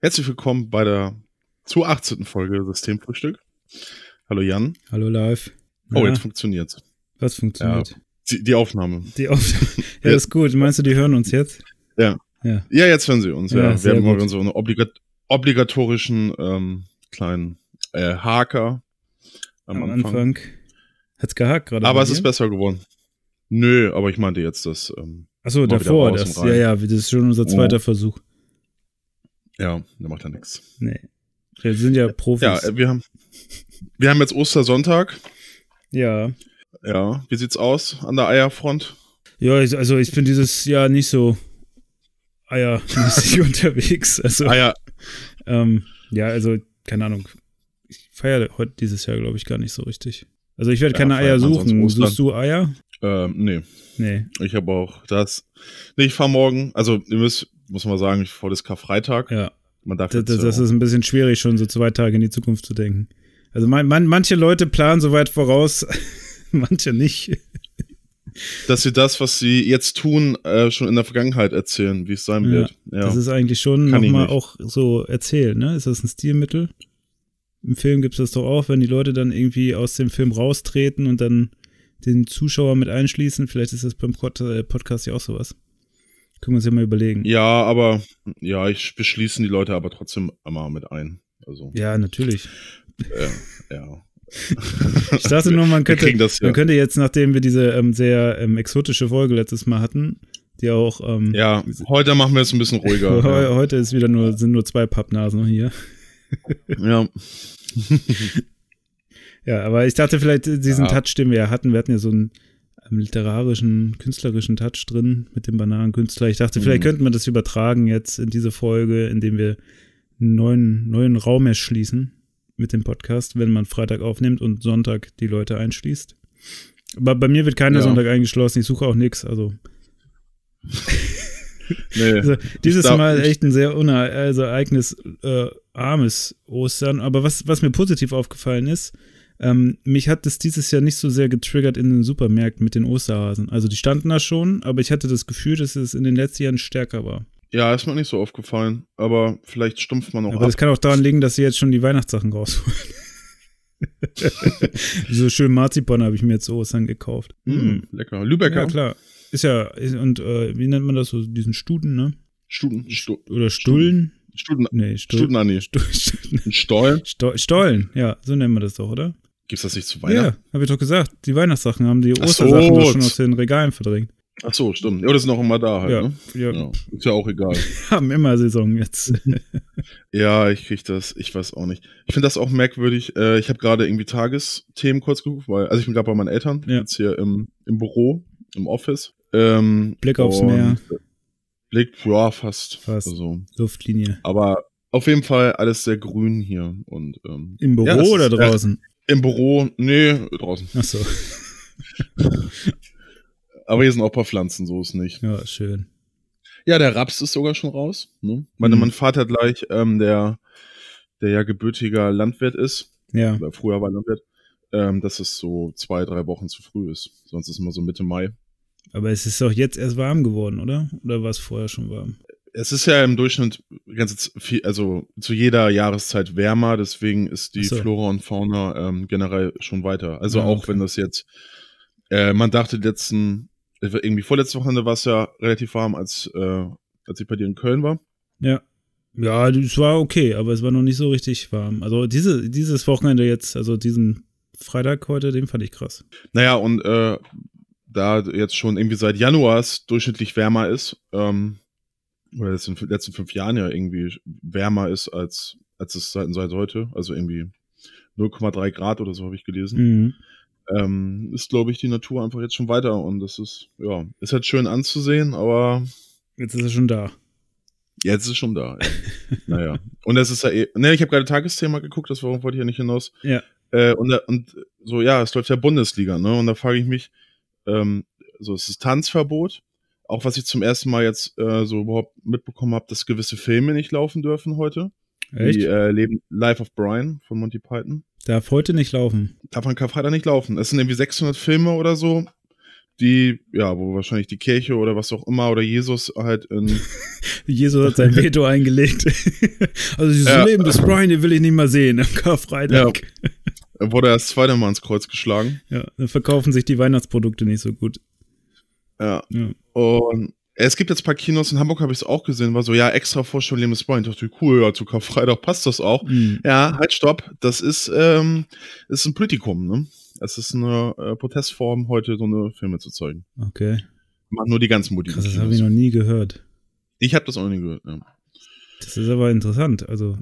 Herzlich willkommen bei der zu 18. Folge Systemfrühstück. Hallo Jan. Hallo live. Oh, jetzt funktioniert's. Was funktioniert? Ja, die, die Aufnahme. Die Aufnahme. ja, ist gut. Meinst du, die hören uns jetzt? Ja. Ja, ja jetzt hören sie uns. Ja, Ja, wir haben mal gut. unseren obligat obligatorischen ähm, kleinen äh, Haker am, am Anfang. Anfang. Hat's gehakt gerade. Aber es ist besser geworden. Nö, aber ich meinte jetzt das. Ähm, Achso, davor. Das, ja, ja, das ist schon unser zweiter Oh. Versuch. Ja, der macht ja nichts. Nee. Wir sind ja Profis. Ja, äh, wir haben wir haben jetzt Ostersonntag. ja. Ja, wie sieht's aus an der Eierfront? Ja, also ich bin dieses Jahr nicht so eiermäßig unterwegs. Also, Eier, ähm, ja, also, keine Ahnung. Ich feiere heute dieses Jahr, glaube ich, gar nicht so richtig. Also ich werde Ja, keine Eier suchen. Suchst du Eier? ähm, nee. Nee. Ich habe auch das. Nee, ich fahre morgen. Also, ihr müsst, muss man sagen, ich vor das Karfreitag. Ja. Man darf Das, das, das ist ein bisschen schwierig, schon so zwei Tage in die Zukunft zu denken. Also man, man, manche Leute planen so weit voraus, manche nicht. dass sie das, was sie jetzt tun, äh, schon in der Vergangenheit erzählen, wie es sein Ja, wird. Ja. Das ist eigentlich schon nochmal auch so erzählen, ne? Ist das ein Stilmittel? Im Film gibt es das doch auch, wenn die Leute dann irgendwie aus dem Film raustreten und dann den Zuschauer mit einschließen. Vielleicht ist das beim äh, Podcast ja auch sowas. Können wir uns ja mal überlegen. ja, aber ja, ich beschließen die Leute aber trotzdem einmal mit ein. Also, Ja, natürlich. äh, ja. Ich dachte nur, man könnte, das ja. man könnte jetzt, nachdem wir diese ähm, sehr ähm, exotische Folge letztes Mal hatten, die auch ähm, Ja, heute machen wir es ein bisschen ruhiger. Heu- ja. Heute ist wieder nur, sind nur zwei Pappnasen hier. ja. Ja, aber ich dachte vielleicht diesen Ja. Touch, den wir ja hatten, wir hatten ja so einen ähm, literarischen, künstlerischen Touch drin mit dem Bananenkünstler. Ich dachte, vielleicht Mhm. könnten wir das übertragen jetzt in diese Folge, indem wir einen neuen, neuen Raum erschließen mit dem Podcast, wenn man Freitag aufnimmt und Sonntag die Leute einschließt. Aber bei mir wird keiner Ja. Sonntag eingeschlossen, ich suche auch nichts. Also, Nee. also dieses Mal echt ein sehr une also äh, armes Ostern. Aber was, was mir positiv aufgefallen ist, ähm, mich hat das dieses Jahr nicht so sehr getriggert in den Supermärkten mit den Osterhasen. Also die standen da schon, aber ich hatte das Gefühl, dass es in den letzten Jahren stärker war. Ja, ist mir nicht so aufgefallen. Aber vielleicht stumpft man noch aber ab. das kann auch daran liegen, dass sie jetzt schon die Weihnachtssachen rausholen. so schön Marzipan habe ich mir jetzt zu Ostern gekauft. Mm, lecker. Lübecker. Ja, klar. Ist ja, ist, und äh, wie nennt man das so, diesen Studen, ne? Studen, Stu, Oder Stullen? Studen, Nee. Stu Stu Ein Stollen. Sto Stollen, ja, so nennen wir das doch, oder? Gibt's das nicht zu Ja, Weihnachten? habe ich doch gesagt. Die Weihnachtssachen haben die Ach so. Ostersachen doch schon aus den Regalen verdrängt. Ach so, stimmt. Ja, das ist noch immer da halt, Ja, ne? ja, Ja, ist ja auch egal. haben immer Saison jetzt. Ja, ich krieg das, ich weiß auch nicht. Ich finde das auch merkwürdig. Äh, ich habe gerade irgendwie Tagesthemen kurz geguckt, weil, also ich bin gerade bei meinen Eltern, Ja. jetzt hier im, im Büro, im Office. Ähm, Blick aufs Meer. Blick, ja, fast. Fast. Also, Luftlinie. aber auf jeden Fall alles sehr grün hier und ähm, Im Büro Ja, oder ist- draußen? Im Büro, nee, draußen. Achso, Aber hier sind auch ein paar Pflanzen, so ist nicht. ja, schön. Ja, der Raps ist sogar schon raus. Ne? Meine, Mhm. mein Vater gleich, ähm, der, der ja gebürtiger Landwirt ist, Ja, oder früher war Landwirt, ähm, dass es so zwei, drei Wochen zu früh ist. Sonst ist immer so Mitte Mai. aber es ist doch jetzt erst warm geworden, oder? Oder war es vorher schon warm? Es ist ja im Durchschnitt ganz viel, also zu jeder Jahreszeit wärmer, deswegen ist die so. Flora und Fauna ähm, generell schon weiter. Also Ah, auch okay. wenn das jetzt, äh, man dachte letzten, irgendwie vorletzte Wochenende war es ja relativ warm, als, äh, als ich bei dir in Köln war. Ja. Ja, es war okay, aber es war noch nicht so richtig warm. Also diese, dieses Wochenende jetzt, also diesen Freitag heute, den fand ich krass. Naja, und äh, da jetzt schon irgendwie seit Januar es durchschnittlich wärmer ist, ähm, oder jetzt in den letzten fünf Jahren ja irgendwie wärmer ist als, als es seit, seit heute, also irgendwie 0,3 Grad oder so habe ich gelesen, Mhm. ähm, ist, glaube ich, die Natur einfach jetzt schon weiter und das ist, ja, ist halt schön anzusehen, aber Jetzt ist er schon da. jetzt ist es schon da. Ja. naja. Und das ist ja eh, ne, ich habe gerade Tagesthema geguckt, das wollte ich ja nicht hinaus. Ja. Äh, und, und so, ja, es läuft ja Bundesliga, ne? Und da frage ich mich, ähm, so, es ist Tanzverbot. Auch was ich zum ersten Mal jetzt äh, so überhaupt mitbekommen habe, dass gewisse Filme nicht laufen dürfen heute. Echt? Wie äh, Leben, Life of Brian von Monty Python. Darf heute nicht laufen. Darf an Karfreitag nicht laufen. Es sind irgendwie 600 Filme oder so, die, ja, wo wahrscheinlich die Kirche oder was auch immer oder Jesus halt in. Jesus hat sein Veto eingelegt. also dieses Ja. Leben des Brian, den will ich nicht mal sehen am Karfreitag. Er wurde erst zweimal Mal ins Kreuz geschlagen. Ja. dann verkaufen sich die Weihnachtsprodukte nicht so gut. Ja. Ja. Und es gibt jetzt ein paar Kinos, in Hamburg habe ich es auch gesehen, war so, ja, extra Vorstellung Leben des Brian. Ich dachte, cool, ja, zu Karfreitag passt das auch. Mhm. Ja, halt, stopp. Das ist, ähm, ist ein Politikum, ne? Es ist eine äh, Protestform, heute so eine Filme zu zeigen. Okay. Machen nur die ganzen. Krass, das habe ich noch nie gehört. Ich habe das auch noch nie gehört. Ja. Das ist aber interessant. Also,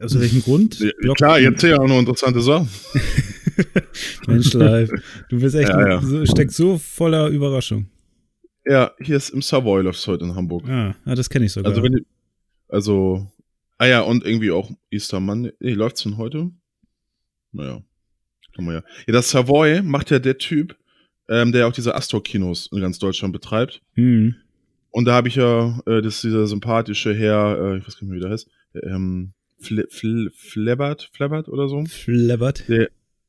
aus welchem Grund? Ja, Klar, jetzt ja auch noch interessante Sachen. Mensch, live. Du bist echt, Ja, ja. So, steckst so voller Überraschung. Ja, hier ist im Savoy läuft's heute in Hamburg. Ah, ah das kenne ich sogar. Also wenn also, ah ja, und irgendwie auch Easter Monday. Nee, läuft's denn heute? Naja, kann man ja. Ja, das Savoy macht ja der Typ, ähm, der auch diese Astor-Kinos in ganz Deutschland betreibt. hm. Und da habe ich ja, äh, das ist dieser sympathische Herr, äh, ich weiß gar nicht mehr, wie der heißt, ähm, Fle Fle Flebbert, Flebbert oder so?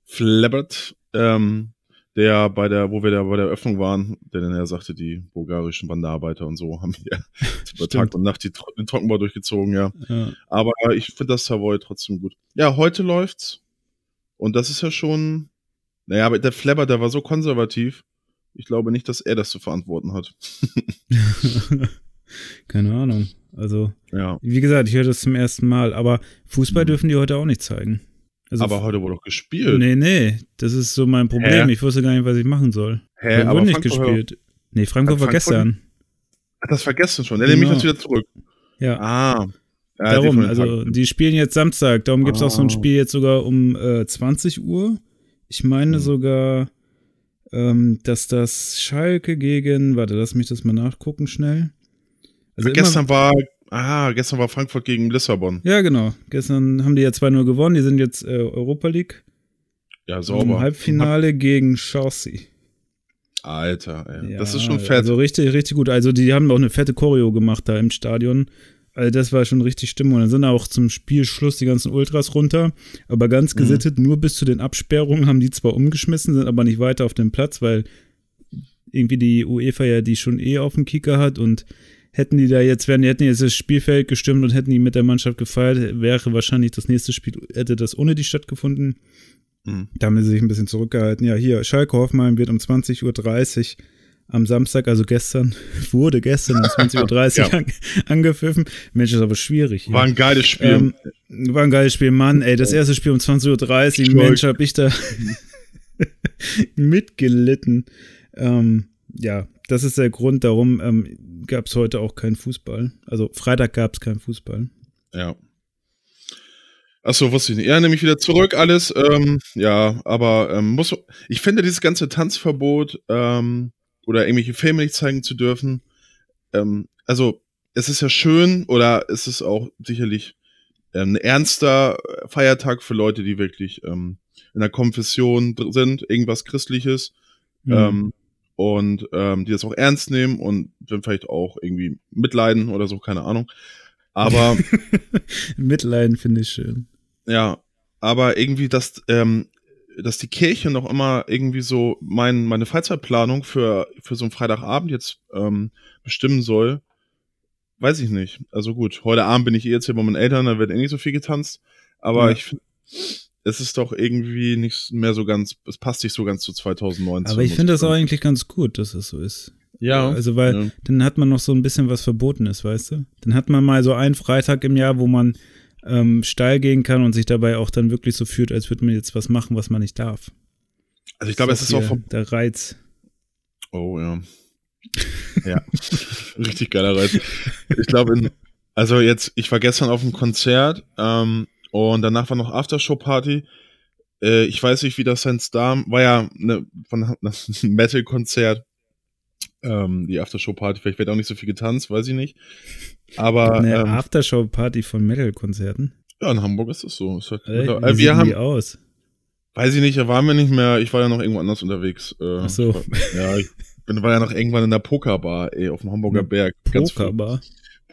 Flabbert. Flebbert, ähm, der bei der, wo wir da bei der Eröffnung waren, der dann ja sagte, die bulgarischen Bandarbeiter und so haben hier über Tag und Nacht die, den Trockenbau durchgezogen, ja. Ja. Aber ich finde das Savoy trotzdem gut. Ja, heute läuft's. Und das ist ja schon, naja, aber der Flabber, der war so konservativ. Ich glaube nicht, dass er das zu verantworten hat. Keine Ahnung. Also, Ja. wie gesagt, ich höre das zum ersten Mal, aber Fußball Mhm. dürfen die heute auch nicht zeigen. Also, aber heute wurde doch gespielt. Nee, nee, das ist so mein Problem. Hä? Ich wusste gar nicht, was ich machen soll. Hä, Heute aber wurde nicht Frankfurt- gespielt. Nee, Frankfurt war Frankfurt- gestern. Ach, das vergessen schon. Er nehme ich Genau. das wieder zurück. Ja, Ah. Ja, die darum. den Also, die spielen jetzt Samstag. Darum gibt es auch so ein Oh. Spiel jetzt sogar um äh, 20 Uhr. Ich meine Mhm. sogar, ähm, dass das Schalke gegen, warte, lass mich das mal nachgucken schnell. Also gestern war, ah, gestern war Frankfurt gegen Lissabon. Ja, genau. Gestern haben die ja 2-0 gewonnen. Die sind jetzt äh, Europa League. Ja, Im sauber. Halbfinale gegen Chelsea. Alter, ey. Ja, das ist schon fett. Also richtig, richtig gut. Also die haben auch eine fette Choreo gemacht da im Stadion. Also das war schon richtig Stimmung. Und dann sind auch zum Spielschluss die ganzen Ultras runter. Aber ganz Mhm. gesittet, nur bis zu den Absperrungen haben die zwar umgeschmissen, sind aber nicht weiter auf dem Platz, weil irgendwie die UEFA ja die schon eh auf dem Kicker hat und hätten die da jetzt, wären, die hätten jetzt das Spielfeld gestimmt und hätten die mit der Mannschaft gefeiert, wäre wahrscheinlich das nächste Spiel, hätte das ohne die stattgefunden. Mhm. Da haben sie sich ein bisschen zurückgehalten. Ja, hier, Schalke Hoffenheim wird um 20.30 Uhr am Samstag, also gestern, wurde gestern um 20.30 Uhr Ja. an, angepfiffen. Mensch, ist aber schwierig. hier. War ein geiles Spiel. ähm, war ein geiles Spiel, Mann, ey, das erste Spiel um 20.30 Uhr. Mensch, hab ich da mitgelitten. Ähm, ja, das ist der Grund, darum ähm, gab es heute auch keinen Fußball. Also Freitag gab es keinen Fußball. Ja. Achso, wusste ich nicht. Ja, nehme ich wieder zurück alles. Ähm, ja, aber ähm, muss, ich finde dieses ganze Tanzverbot ähm, oder irgendwelche Filme nicht zeigen zu dürfen, ähm, also es ist ja schön oder es ist auch sicherlich ähm, ein ernster Feiertag für Leute, die wirklich ähm, in der Konfession sind, irgendwas Christliches Mhm. Und ähm, die das auch ernst nehmen und dann vielleicht auch irgendwie mitleiden oder so, keine Ahnung. Aber Mitleiden finde ich schön. Ja, aber irgendwie, dass, ähm, dass die Kirche noch immer irgendwie so mein, meine Freizeitplanung für, für so einen Freitagabend jetzt ähm, bestimmen soll, weiß ich nicht. Also gut, heute Abend bin ich eh jetzt hier bei meinen Eltern, da wird eh nicht so viel getanzt, aber Ja. ich finde, es ist doch irgendwie nicht mehr so ganz, es passt nicht so ganz zu 2019. Aber ich finde das auch eigentlich ganz gut, dass es so ist. Ja, Also, weil ja. dann hat man noch so ein bisschen was Verbotenes, weißt du? Dann hat man mal so einen Freitag im Jahr, wo man ähm, steil gehen kann und sich dabei auch dann wirklich so fühlt, als würde man jetzt was machen, was man nicht darf. also ich glaube, es ist auch vom, der Reiz. Oh ja. Ja. Richtig geiler Reiz. Ich glaube, also jetzt, ich war gestern auf einem Konzert ähm, und danach war noch Aftershow-Party. Äh, ich weiß nicht, wie das sein Star war ja ne, von ein Metal-Konzert. Ähm, die Aftershow-Party, vielleicht wird auch nicht so viel getanzt, weiß ich nicht. Aber Eine ähm, Aftershow-Party von Metal-Konzerten. ja, in Hamburg ist es so. Ist halt, Äh, äh, wie wir sehen haben, die aus? weiß ich nicht, da waren wir nicht mehr. Ich war ja noch irgendwo anders unterwegs. Äh, Ach so. ich war, ja, ich bin, war ja noch irgendwann in der Pokerbar, ey, auf dem Hamburger Berg. Pokerbar.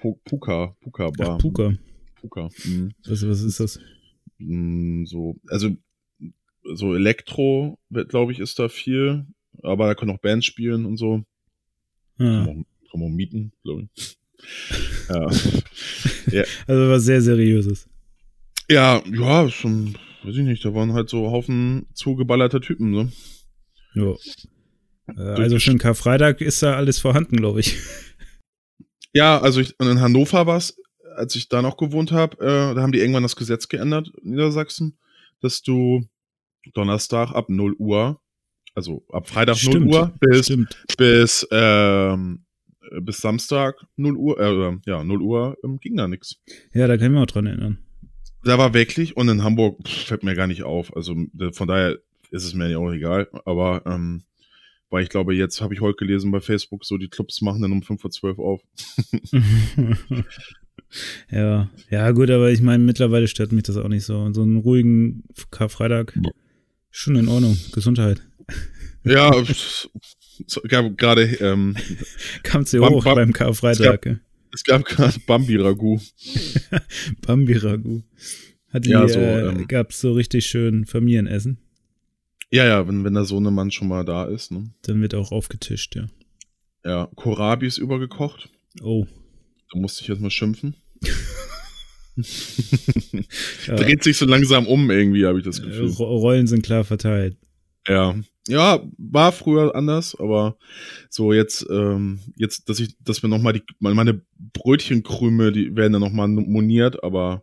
Pu- Puka, Puka Ach, Bar. Puka. Puka. Mhm. Was, was ist das? Mm, So, also so Elektro, glaube ich, ist da viel. aber da können auch Bands spielen und so. Ja. Kann, man, kann man mieten, glaube ich. ja. ja. Also was sehr Seriöses. Ja, ja, schon, weiß ich nicht, da waren halt so Haufen zugeballerter Typen, ne? Ja. Äh, Also schon Karfreitag ist da alles vorhanden, glaube ich. Ja, also ich, und in Hannover war es, als ich da noch gewohnt habe, äh, da haben die irgendwann das Gesetz geändert in Niedersachsen, dass du Donnerstag ab 0 Uhr, also ab Freitag Stimmt, 0 Uhr bis, Stimmt. bis, ähm, bis Samstag 0 Uhr, äh, ja, 0 Uhr ähm, ging da nichts. Ja, da kann ich mich auch dran erinnern. Da war wirklich, und in Hamburg pff, fällt mir gar nicht auf. Also von daher ist es mir ja auch egal. Aber ähm, weil ich glaube, jetzt habe ich heute gelesen bei Facebook, so die Clubs machen dann um 5 vor 12 auf. ja, ja, gut, aber ich meine, mittlerweile stört mich das auch nicht so. So einen ruhigen Karfreitag, schon in Ordnung. Gesundheit. Ja, gab gerade, ähm, hier Bam- hoch beim Karfreitag. es gab gerade Bambi-Ragout. Bambi-Ragout. Hat die, Ja, so, äh, ähm, gab's so richtig schön Familienessen. Ja, ja, wenn, wenn der Sohnemann schon mal da ist, ne? Dann wird auch aufgetischt, ja. Ja, Kohlrabi ist übergekocht. Oh. Da musste ich jetzt mal schimpfen. Dreht sich so langsam um irgendwie, habe ich das äh, Gefühl. Ro- Rollen sind klar verteilt. Ja. Ja, war früher anders, aber so jetzt, ähm, jetzt, dass ich, dass wir nochmal die, meine Brötchenkrümel, die werden dann nochmal moniert, aber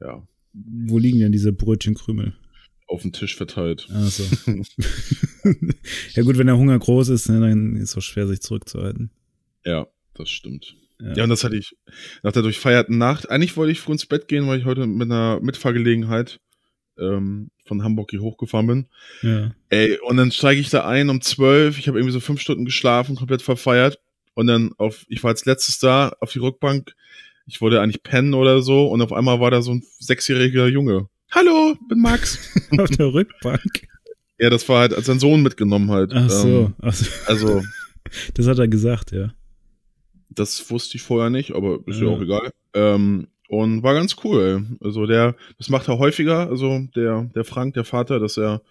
ja, Wo liegen denn diese Brötchenkrümel? auf den Tisch verteilt. Ach so. ja gut, wenn der Hunger groß ist, ne, dann ist es auch schwer, sich zurückzuhalten. Ja, das stimmt. Ja. Ja, und das hatte ich nach der durchfeierten Nacht. Eigentlich wollte ich früh ins Bett gehen, weil ich heute mit einer Mitfahrgelegenheit ähm, von Hamburg hier hochgefahren bin. ja. Ey, und dann steige ich da ein um zwölf. Ich habe irgendwie so fünf Stunden geschlafen, komplett verfeiert. Und dann auf, ich war als letztes da auf die Rückbank. Ich wollte eigentlich pennen oder so. Und auf einmal war da so ein sechsjähriger Junge. Hallo, bin Max. Auf der Rückbank. ja, das war halt, als sein Sohn mitgenommen halt. Ach so. Ähm, Ach so. also, Das hat er gesagt, ja. Das wusste ich vorher nicht, aber ist ja, Ja. auch egal. Ähm, und war ganz cool. Also der, das macht er häufiger, also der, der Frank, der Vater, dass er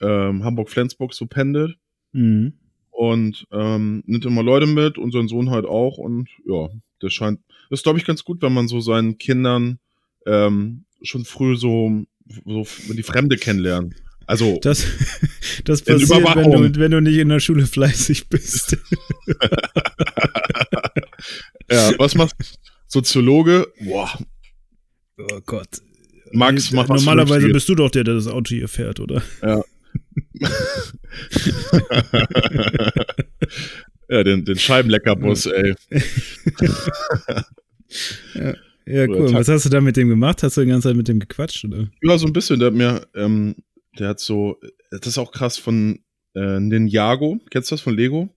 ähm, Hamburg-Flensburg so pendelt. Mhm. und ähm, nimmt immer Leute mit und sein Sohn halt auch und ja, das scheint, das ist glaube ich ganz gut, wenn man so seinen Kindern ähm, schon früh so, so die Fremde kennenlernen. Also Das, das passiert, wenn du, wenn du nicht in der Schule fleißig bist. ja, was macht Soziologe? Boah, Oh Gott. Max macht was Normalerweise bist du doch der, der das Auto hier fährt, oder? ja, den, den Scheibenleckerbus, ey. Ja, Oder cool. Was hast du da mit dem gemacht? Hast du die ganze Zeit mit dem gequatscht, oder? Ja, so ein bisschen. Der hat mir, ähm, der hat so, das ist auch krass von äh, Ninjago. Kennst du das von Lego?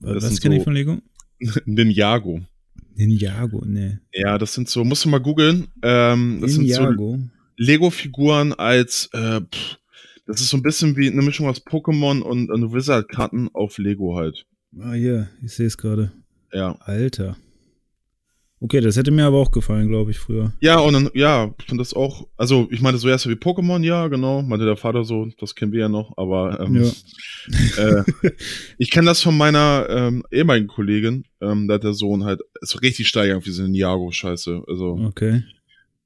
Das Was kenne ich so- von Lego? Ninjago. Ninjago, ne. Ja, das sind so, musst du mal googeln. Ähm, das sind so Ninjago. Lego-Figuren als, äh, pff, das ist so ein bisschen wie eine Mischung aus Pokémon und, und Wizard-Karten auf Lego halt. Ah, hier, ich sehe es gerade. Ja. Alter. Okay, das hätte mir aber auch gefallen, glaube ich, früher. Ja, und dann, ja, ich finde das auch, also ich meine so erst wie Pokémon, ja, genau, meinte der Vater so, das kennen wir ja noch, aber ähm, Ja. äh, ich kenne das von meiner ähm, ehemaligen Kollegin, ähm, da hat der Sohn halt, ist so richtig steigern auf diese Ninjago-Scheiße, also, Okay.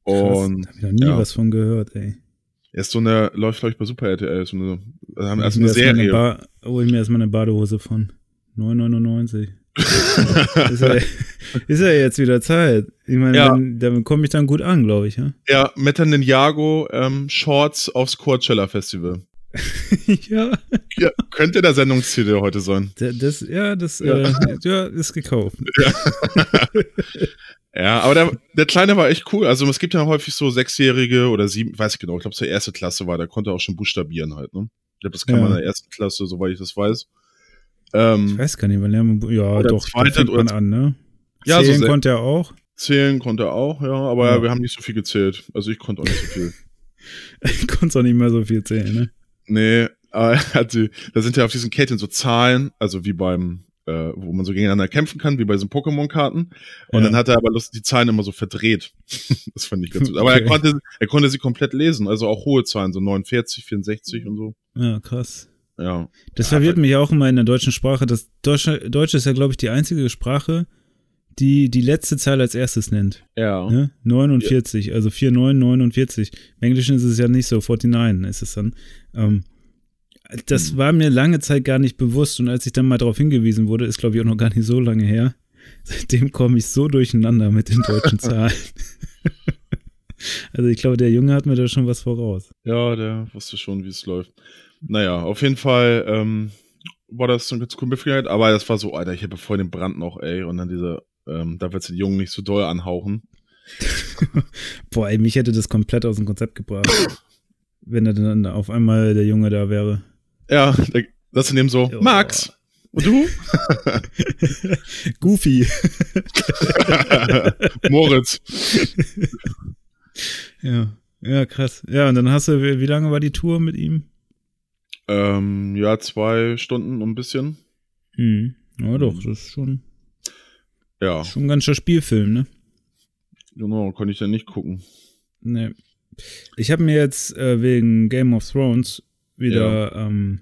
Krass, und da hab ich noch nie ja. was von gehört, ey. er ist so eine, läuft glaube ich bei Super RTL, so eine, also also ich eine Serie. Ba- Hol ich mir erstmal eine Badehose von 9,99. Ist, ja, ist ja jetzt wieder Zeit. Ich meine, Ja. wenn- damit komme ich dann gut an, glaube ich, ja? Ja, mit den Ninjago ähm, Shorts aufs Coachella Festival. ja. Ja, könnte der Sendungstitel heute sein. Da- Das, ja, das Ja. Äh, ja, ist gekauft. Ja, aber der, der Kleine war echt cool. Also es gibt ja häufig so Sechsjährige oder sieben, weiß ich genau, ich glaube, zur erste Klasse war, der konnte auch schon buchstabieren halt, ne? Ich glaube, das kann Ja. man in der ersten Klasse, soweit ich das weiß. Ähm, Ich weiß gar nicht, wann wir. Ja, doch, da zweite fängt man an, ne? Ja, so Zählen sehr- konnte er auch. Zählen konnte er auch, ja, aber Ja. wir haben nicht so viel gezählt. Also ich konnte auch nicht so viel. Ich konnte auch nicht mehr so viel zählen, ne? Nee, aber er die, da sind ja auf diesen Ketten so Zahlen, also wie beim, äh, wo man so gegeneinander kämpfen kann, wie bei diesen Pokémon-Karten. Und Ja. dann hat er aber Lust, die Zahlen immer so verdreht. das fand ich ganz gut. Aber er Okay. konnte, er konnte sie komplett lesen, also auch hohe Zahlen, so 49, 64 und so. Ja, krass. Ja. Das Ja, verwirrt mich auch immer in der deutschen Sprache. Das Deutsche, Deutsche ist ja, glaube ich, die einzige Sprache, die die letzte Zahl als erstes nennt. Ja. Ne? 49, also 49, 49. Im Englischen ist es ja nicht so, 49 ist es dann. Ähm, das Hm. war mir lange Zeit gar nicht bewusst und als ich dann mal darauf hingewiesen wurde, ist glaube ich auch noch gar nicht so lange her. Seitdem komme ich so durcheinander mit den deutschen Zahlen. also ich glaube, der Junge hat mir da schon was voraus. Ja, der wusste schon, wie es läuft. Naja, auf jeden Fall ähm, war das so eine ganz coole Möglichkeit, aber das war so, Alter, ich habe vorhin den Brand noch, ey, und dann diese, ähm, da wird den Jungen nicht so doll anhauchen. Boah, ey, mich hätte das komplett aus dem Konzept gebracht, wenn er dann auf einmal der Junge da wäre. Ja, das in dem so, Ja. Max, und du? Goofy. Moritz. Ja, ja, krass. Ja, und dann hast du, wie lange war die Tour mit ihm? Ähm, ja, zwei Stunden und ein bisschen. Hm. Ja, doch, das ist schon, Ja, schon ein ganzer Spielfilm, ne? genau, konnte ich dann nicht gucken. Ne. Ich habe mir jetzt äh, wegen Game of Thrones wieder ähm,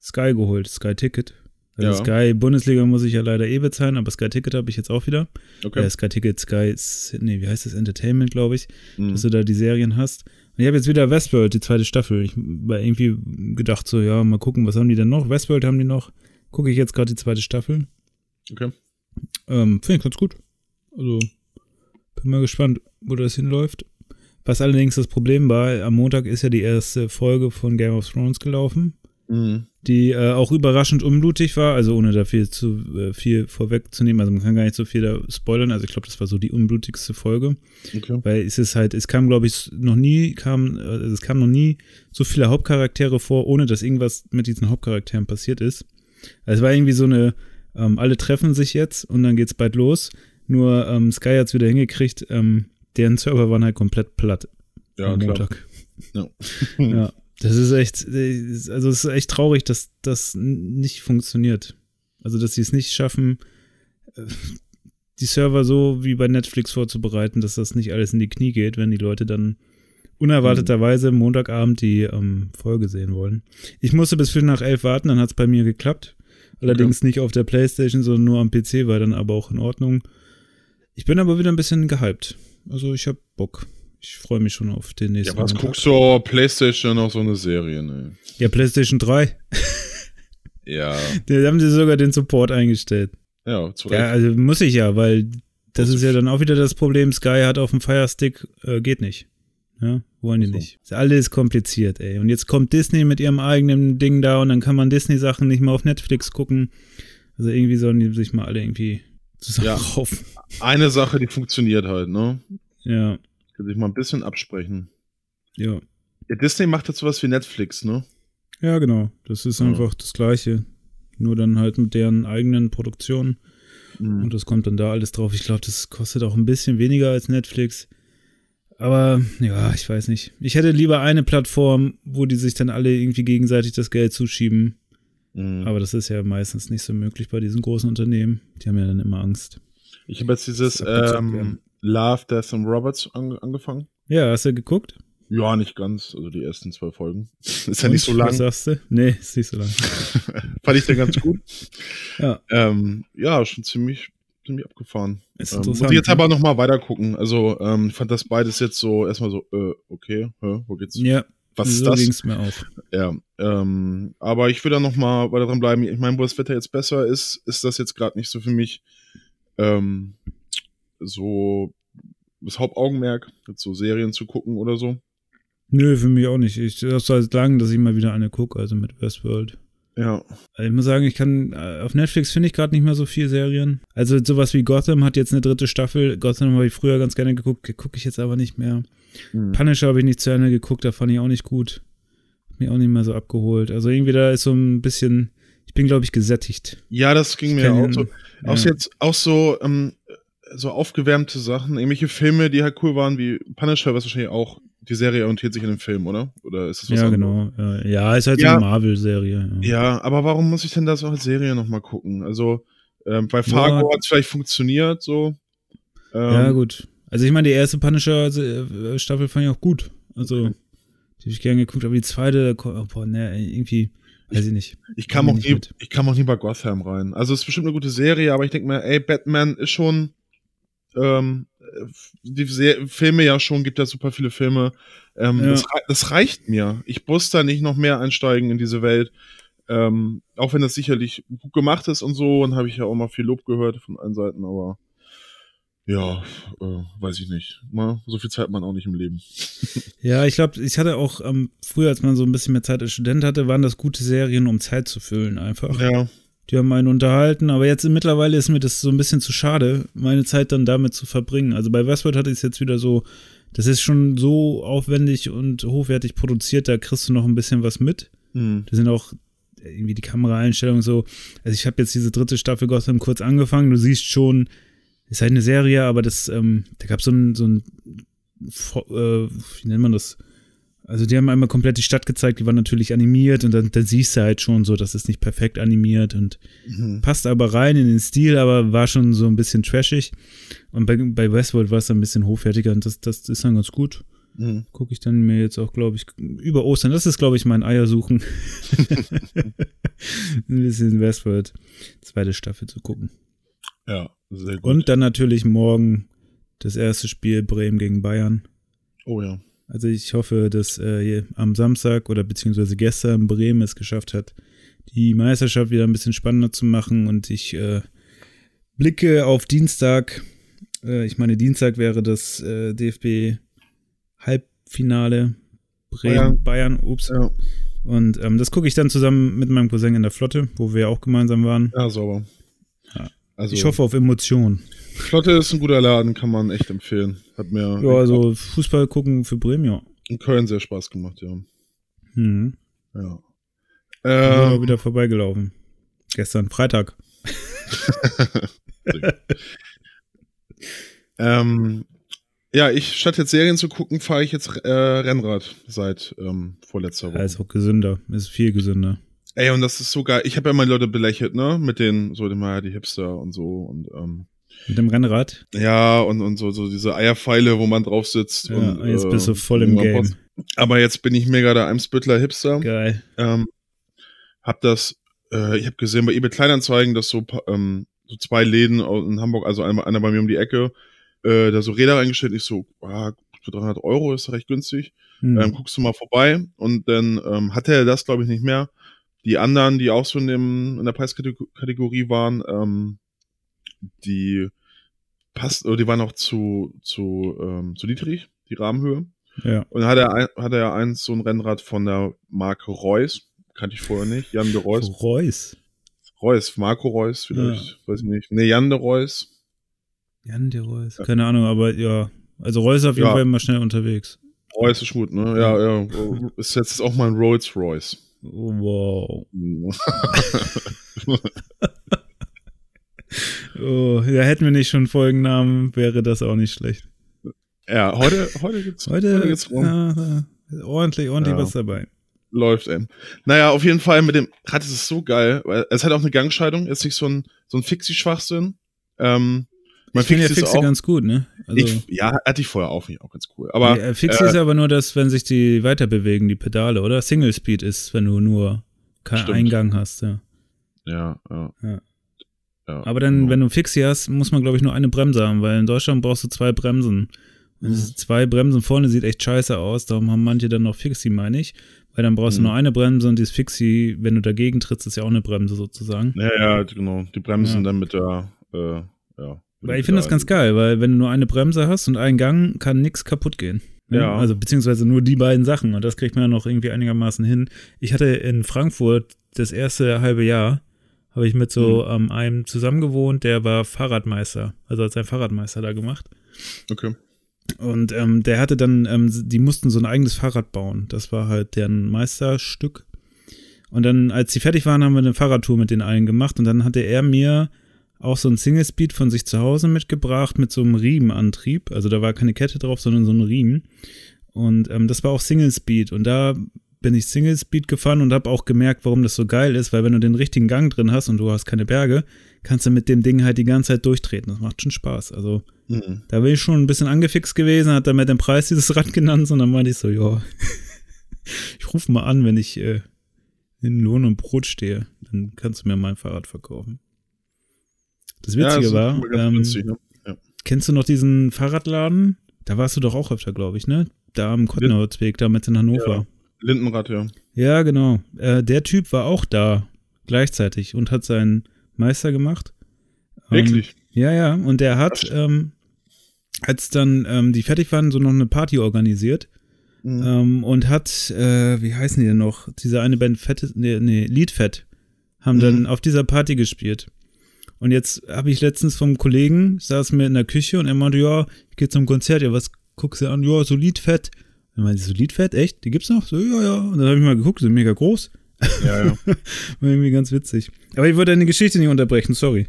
Sky geholt, Sky Ticket. Also Ja. Sky Bundesliga muss ich ja leider eh bezahlen, aber Sky Ticket habe ich jetzt auch wieder. Okay. Äh, Sky Ticket, Sky, nee, wie heißt das? Entertainment, glaube ich. Mhm. dass du da die Serien hast. Und ich habe jetzt wieder Westworld, die zweite Staffel. Ich war irgendwie gedacht, so, ja, mal gucken, was haben die denn noch? Westworld haben die noch. Gucke ich jetzt gerade die zweite Staffel. Okay. Ähm, Finde ich ganz gut. Also, bin mal gespannt, wo das hinläuft. Was allerdings das Problem war, am Montag ist ja die erste Folge von Game of Thrones gelaufen, Mhm. die äh, auch überraschend unblutig war, also ohne da viel zu äh, viel vorwegzunehmen. Also man kann gar nicht so viel da spoilern. Also ich glaube, das war so die unblutigste Folge. Okay. Weil es ist halt, es kam, glaube ich, noch nie, kam, also es kam noch nie so viele Hauptcharaktere vor, ohne dass irgendwas mit diesen Hauptcharakteren passiert ist. Also es war irgendwie so eine, ähm, alle treffen sich jetzt und dann geht's bald los. Nur ähm, Sky hat's wieder hingekriegt, ähm, deren Server waren halt komplett platt Ja, am klar. Montag. Ja. Ja, das ist echt, äh, also es ist echt traurig, dass das nicht funktioniert. Also, dass sie es nicht schaffen, äh, die Server so wie bei Netflix vorzubereiten, dass das nicht alles in die Knie geht, wenn die Leute dann unerwarteterweise Montagabend die ähm, Folge sehen wollen. Ich musste bis Viertel nach elf warten, dann hat es bei mir geklappt. Allerdings nicht auf der Playstation, sondern nur am PC, war dann aber auch in Ordnung. Ich bin aber wieder ein bisschen gehypt. Also ich habe Bock. Ich freue mich schon auf den Ja, nächsten was Montag. guckst du auf Playstation noch so eine Serie, ne? Ja, PlayStation 3. Ja, Da haben sie sogar den Support eingestellt. ja, zu. Ja, also muss ich ja, weil das ist ja dann auch wieder das Problem. Sky hat auf dem Fire Stick, äh, geht nicht. Ja, wollen die so. nicht. Ist alles kompliziert, ey. Und jetzt kommt Disney mit ihrem eigenen Ding da und dann kann man Disney-Sachen nicht mehr auf Netflix gucken. Also irgendwie sollen die sich mal alle irgendwie zusammenraufen. Eine Sache, die funktioniert halt, ne? Ja, Kann sich mal ein bisschen absprechen. ja. Ja, Disney macht jetzt sowas wie Netflix, ne? Ja, genau. Das ist Ja. einfach das Gleiche. Nur dann halt mit deren eigenen Produktionen. Mhm. Und das kommt dann da alles drauf. Ich glaube, das kostet auch ein bisschen weniger als Netflix. Aber ja, ich weiß nicht. Ich hätte lieber eine Plattform, wo die sich dann alle irgendwie gegenseitig das Geld zuschieben. Mhm. Aber das ist ja meistens nicht so möglich bei diesen großen Unternehmen. Die haben ja dann immer Angst. Ich habe jetzt dieses ähm. Love, Death and Robots an, angefangen. Ja, hast du geguckt? Ja, nicht ganz. Also die ersten zwei Folgen. Ist ja Und? nicht so Was lang. sagst du? Nee, ist nicht so lang. Fand ich dann ganz gut. Ja, ähm, ja, schon ziemlich, ziemlich abgefahren. ist Ähm, muss interessant. ich jetzt ne? aber nochmal weiter gucken. Also, ähm, ich fand das beides jetzt so erstmal so, äh, okay, hä, wo geht's? Ja, Was ist so das? ging's mir auch. Ja, ähm, aber ich will da noch mal weiter dran bleiben. Ich meine, wo das Wetter jetzt besser ist, ist das jetzt gerade nicht so für mich ähm, so das Hauptaugenmerk, jetzt so Serien zu gucken oder so. Nö, für mich auch nicht. Ich das seit langem, dass ich mal wieder eine gucke, also mit Westworld. Ja, Also ich muss sagen, ich kann, äh, auf Netflix finde ich gerade nicht mehr so viel Serien. Also sowas wie Gotham hat jetzt eine dritte Staffel. Gotham habe ich früher ganz gerne geguckt, gucke ich jetzt aber nicht mehr. hm. Punisher habe ich nicht zu Ende geguckt, da fand ich auch nicht gut. Hat mich auch nicht mehr so abgeholt. Also irgendwie da ist so ein bisschen, ich bin glaube ich gesättigt. ja, das ging mir Kann- auch so. ja. Auch jetzt auch so ähm, so aufgewärmte Sachen, irgendwelche Filme, die halt cool waren, wie Punisher, was wahrscheinlich auch die Serie orientiert sich an dem Film, oder? Oder ist das was Ja, anderes? genau. Ja, ist halt so Ja. eine Marvel-Serie. Ja. Ja, aber warum muss ich denn das auch als Serie nochmal gucken? Also, ähm, bei Fargo Ja. hat es vielleicht funktioniert, so. Ähm, ja, gut. Also ich meine, die erste Punisher-Staffel fand ich auch gut. Also, Okay. die habe ich gerne geguckt, aber die zweite, oh, boah, ne, irgendwie Weiß ich nicht. Ich kam, auch nie, ich kam auch nie bei Gotham rein. Also es ist bestimmt eine gute Serie, aber ich denke mir, ey, Batman ist schon ähm, die Se Filme ja schon, gibt ja super viele Filme. Ähm, ja. das, das, reicht mir. Ich muss da nicht noch mehr einsteigen in diese Welt. Ähm, auch wenn das sicherlich gut gemacht ist und so, und habe ich ja auch mal viel Lob gehört von allen Seiten, aber ja, äh, weiß ich nicht. Mal, so viel Zeit hat man auch nicht im Leben. Ja, ich glaube, ich hatte auch ähm, früher, als man so ein bisschen mehr Zeit als Student hatte, waren das gute Serien, um Zeit zu füllen einfach. Ja. Die haben einen unterhalten, aber jetzt mittlerweile ist mir das so ein bisschen zu schade, meine Zeit dann damit zu verbringen. Also bei Westworld hatte ich es jetzt wieder so, das ist schon so aufwendig und hochwertig produziert, da kriegst du noch ein bisschen was mit. Mhm. Da sind auch irgendwie die Kameraeinstellungen so. Also ich habe jetzt diese dritte Staffel Gotham kurz angefangen, du siehst schon, ist halt eine Serie, aber das, ähm, da gab so ein, so ein, äh, wie nennt man das? Also die haben einmal komplett die Stadt gezeigt, die war natürlich animiert und dann, dann siehst du halt schon so, dass es nicht perfekt animiert und mhm. passt aber rein in den Stil, aber war schon so ein bisschen trashig. Und bei, bei Westworld war es dann ein bisschen hochwertiger und das, das ist dann ganz gut. Mhm. Gucke ich dann mir jetzt auch, glaube ich, über Ostern. Das ist, glaube ich, mein Eiersuchen. ein bisschen Westworld, zweite Staffel zu gucken. Ja, sehr gut. Und dann natürlich morgen das erste Spiel Bremen gegen Bayern. Oh ja. Also ich hoffe, dass äh, am Samstag oder beziehungsweise gestern Bremen es geschafft hat, die Meisterschaft wieder ein bisschen spannender zu machen und ich äh, blicke auf Dienstag. Äh, ich meine, Dienstag wäre das äh, DFB Halbfinale Bremen, Bayern, Bayern ups. Ja. Und ähm, das gucke ich dann zusammen mit meinem Cousin in der Flotte, wo wir auch gemeinsam waren. Ja, sauber. Also, ich hoffe auf Emotionen. Flotte ist ein guter Laden, kann man echt empfehlen. Hat mir. Ja, also Fußball gucken für Bremen, ja. In Köln sehr Spaß gemacht, ja. Mhm. Ja. Ähm, wieder vorbeigelaufen. Gestern, Freitag. ähm, ja, ich statt jetzt Serien zu gucken, fahre ich jetzt äh, Rennrad seit ähm, vorletzter Woche. Ja, ist auch gesünder, ist viel gesünder. Ey, und das ist so geil. Ich habe ja meine Leute belächelt, ne? Mit den, so dem ja die Hipster und so und ähm, mit dem Rennrad? Ja, und, und so, so diese Eierpfeile, wo man drauf sitzt. Ja, und, jetzt bist du voll im Game. Post. Aber jetzt bin ich mega der Eimsbüttler Hipster. Geil. Ähm, hab das, äh, ich habe gesehen bei eBay Kleinanzeigen, dass so, ähm, so zwei Läden in Hamburg, also einer, einer bei mir um die Ecke, äh, da so Räder reingestellt. Ich so, ah, für 300 Euro ist recht günstig. Hm. Ähm, guckst du mal vorbei. Und dann ähm, hatte er das, glaube ich, nicht mehr. Die anderen, die auch so in, dem, in der Preiskategorie waren, ähm, die passt, oder die waren noch zu, zu, ähm, zu niedrig, die Rahmenhöhe. Ja. Und hat er, hat er eins, so ein Rennrad von der Marke Reus. Kannte ich vorher nicht. Jan de Reus. Reus. Reus, Marco Reus vielleicht, ja. weiß ich nicht. Nee, Jan de Reus. Jan de Reus. Ja. Keine Ahnung, aber ja. Also Reus ist auf jeden. Fall immer schnell unterwegs. Reus ist gut, ne? Ja, ja. Ist jetzt auch mal ein Rolls Royce. Wow. oh, ja, hätten wir nicht schon Folgennamen, wäre das auch nicht schlecht. Ja, heute, heute gibt's, heute, heute gibt's rum. Ja, ordentlich, ordentlich ja. was dabei. Läuft, ey. Naja, auf jeden Fall mit dem Rad ist es so geil, weil es hat auch eine Gangscheidung, ist nicht so ein, so ein Fixie-Schwachsinn. Ähm, man finde ja Fixie auch, ganz gut, ne? Also, ich, ja, hatte ich vorher auch, auch ganz cool. Aber, ja, Fixie äh, ist aber nur das, wenn sich die weiter bewegen, die Pedale, oder? Single Speed ist, wenn du nur keinen Eingang hast, ja. Ja, ja. ja. ja aber dann, genau. wenn du Fixie hast, muss man, glaube ich, nur eine Bremse haben, weil in Deutschland brauchst du zwei Bremsen. Mhm. Zwei Bremsen vorne sieht echt scheiße aus, darum haben manche dann noch Fixie, meine ich. Weil dann brauchst mhm. du nur eine Bremse und die ist Fixie, wenn du dagegen trittst, ist ja auch eine Bremse sozusagen. Ja, ja, genau. Die Bremsen dann mit der, äh, ja. Weil ich finde das ganz geil, weil wenn du nur eine Bremse hast und einen Gang, kann nichts kaputt gehen. Ja. Also beziehungsweise nur die beiden Sachen und das kriegt man ja noch irgendwie einigermaßen hin. Ich hatte in Frankfurt das erste halbe Jahr, habe ich mit so mhm. ähm, einem zusammengewohnt, der war Fahrradmeister, also hat sein Fahrradmeister da gemacht. Okay. Und ähm, der hatte dann, ähm, die mussten so ein eigenes Fahrrad bauen. Das war halt deren Meisterstück. Und dann, als sie fertig waren, haben wir eine Fahrradtour mit den allen gemacht und dann hatte er mir auch so ein Single Speed von sich zu Hause mitgebracht mit so einem Riemenantrieb. Also da war keine Kette drauf, sondern so ein Riemen. Und ähm, das war auch Single Speed. Und da bin ich Single Speed gefahren und habe auch gemerkt, warum das so geil ist, weil wenn du den richtigen Gang drin hast und du hast keine Berge, kannst du mit dem Ding halt die ganze Zeit durchtreten. Das macht schon Spaß. Also mhm. da bin ich schon ein bisschen angefixt gewesen, hat er mir den Preis dieses Rad genannt und dann meinte ich so, ja, ich rufe mal an, wenn ich, äh, in Lohn und Brot stehe, dann kannst du mir mein Fahrrad verkaufen. Das Witzige das war, ähm, günstig, ne? kennst du noch diesen Fahrradladen? Da warst du doch auch öfter, glaube ich, ne? Da am Kottenholzweg, da mit in Hannover. Lindenrad, ja. Ja, genau. Äh, der Typ war auch da gleichzeitig und hat seinen Meister gemacht. Ähm, Wirklich? ja, ja. Und der hat, ähm, als dann ähm, die fertig waren, so noch eine Party organisiert Mhm. ähm, und hat, äh, wie heißen die denn noch? Diese eine Band Fett, nee, nee Liedfett, haben Mhm. dann auf dieser Party gespielt. Und jetzt habe ich letztens vom Kollegen, saß mir in der Küche und er meinte, ja, ich gehe zum Konzert, ja, was guckst du an? Ja, so Liedfett. Dann meinte ich, so Liedfett, echt? Die gibt's noch? So, ja, ja. Und dann habe ich mal geguckt, sind mega groß. Ja, ja. War irgendwie ganz witzig. Aber ich wollte deine Geschichte nicht unterbrechen, sorry.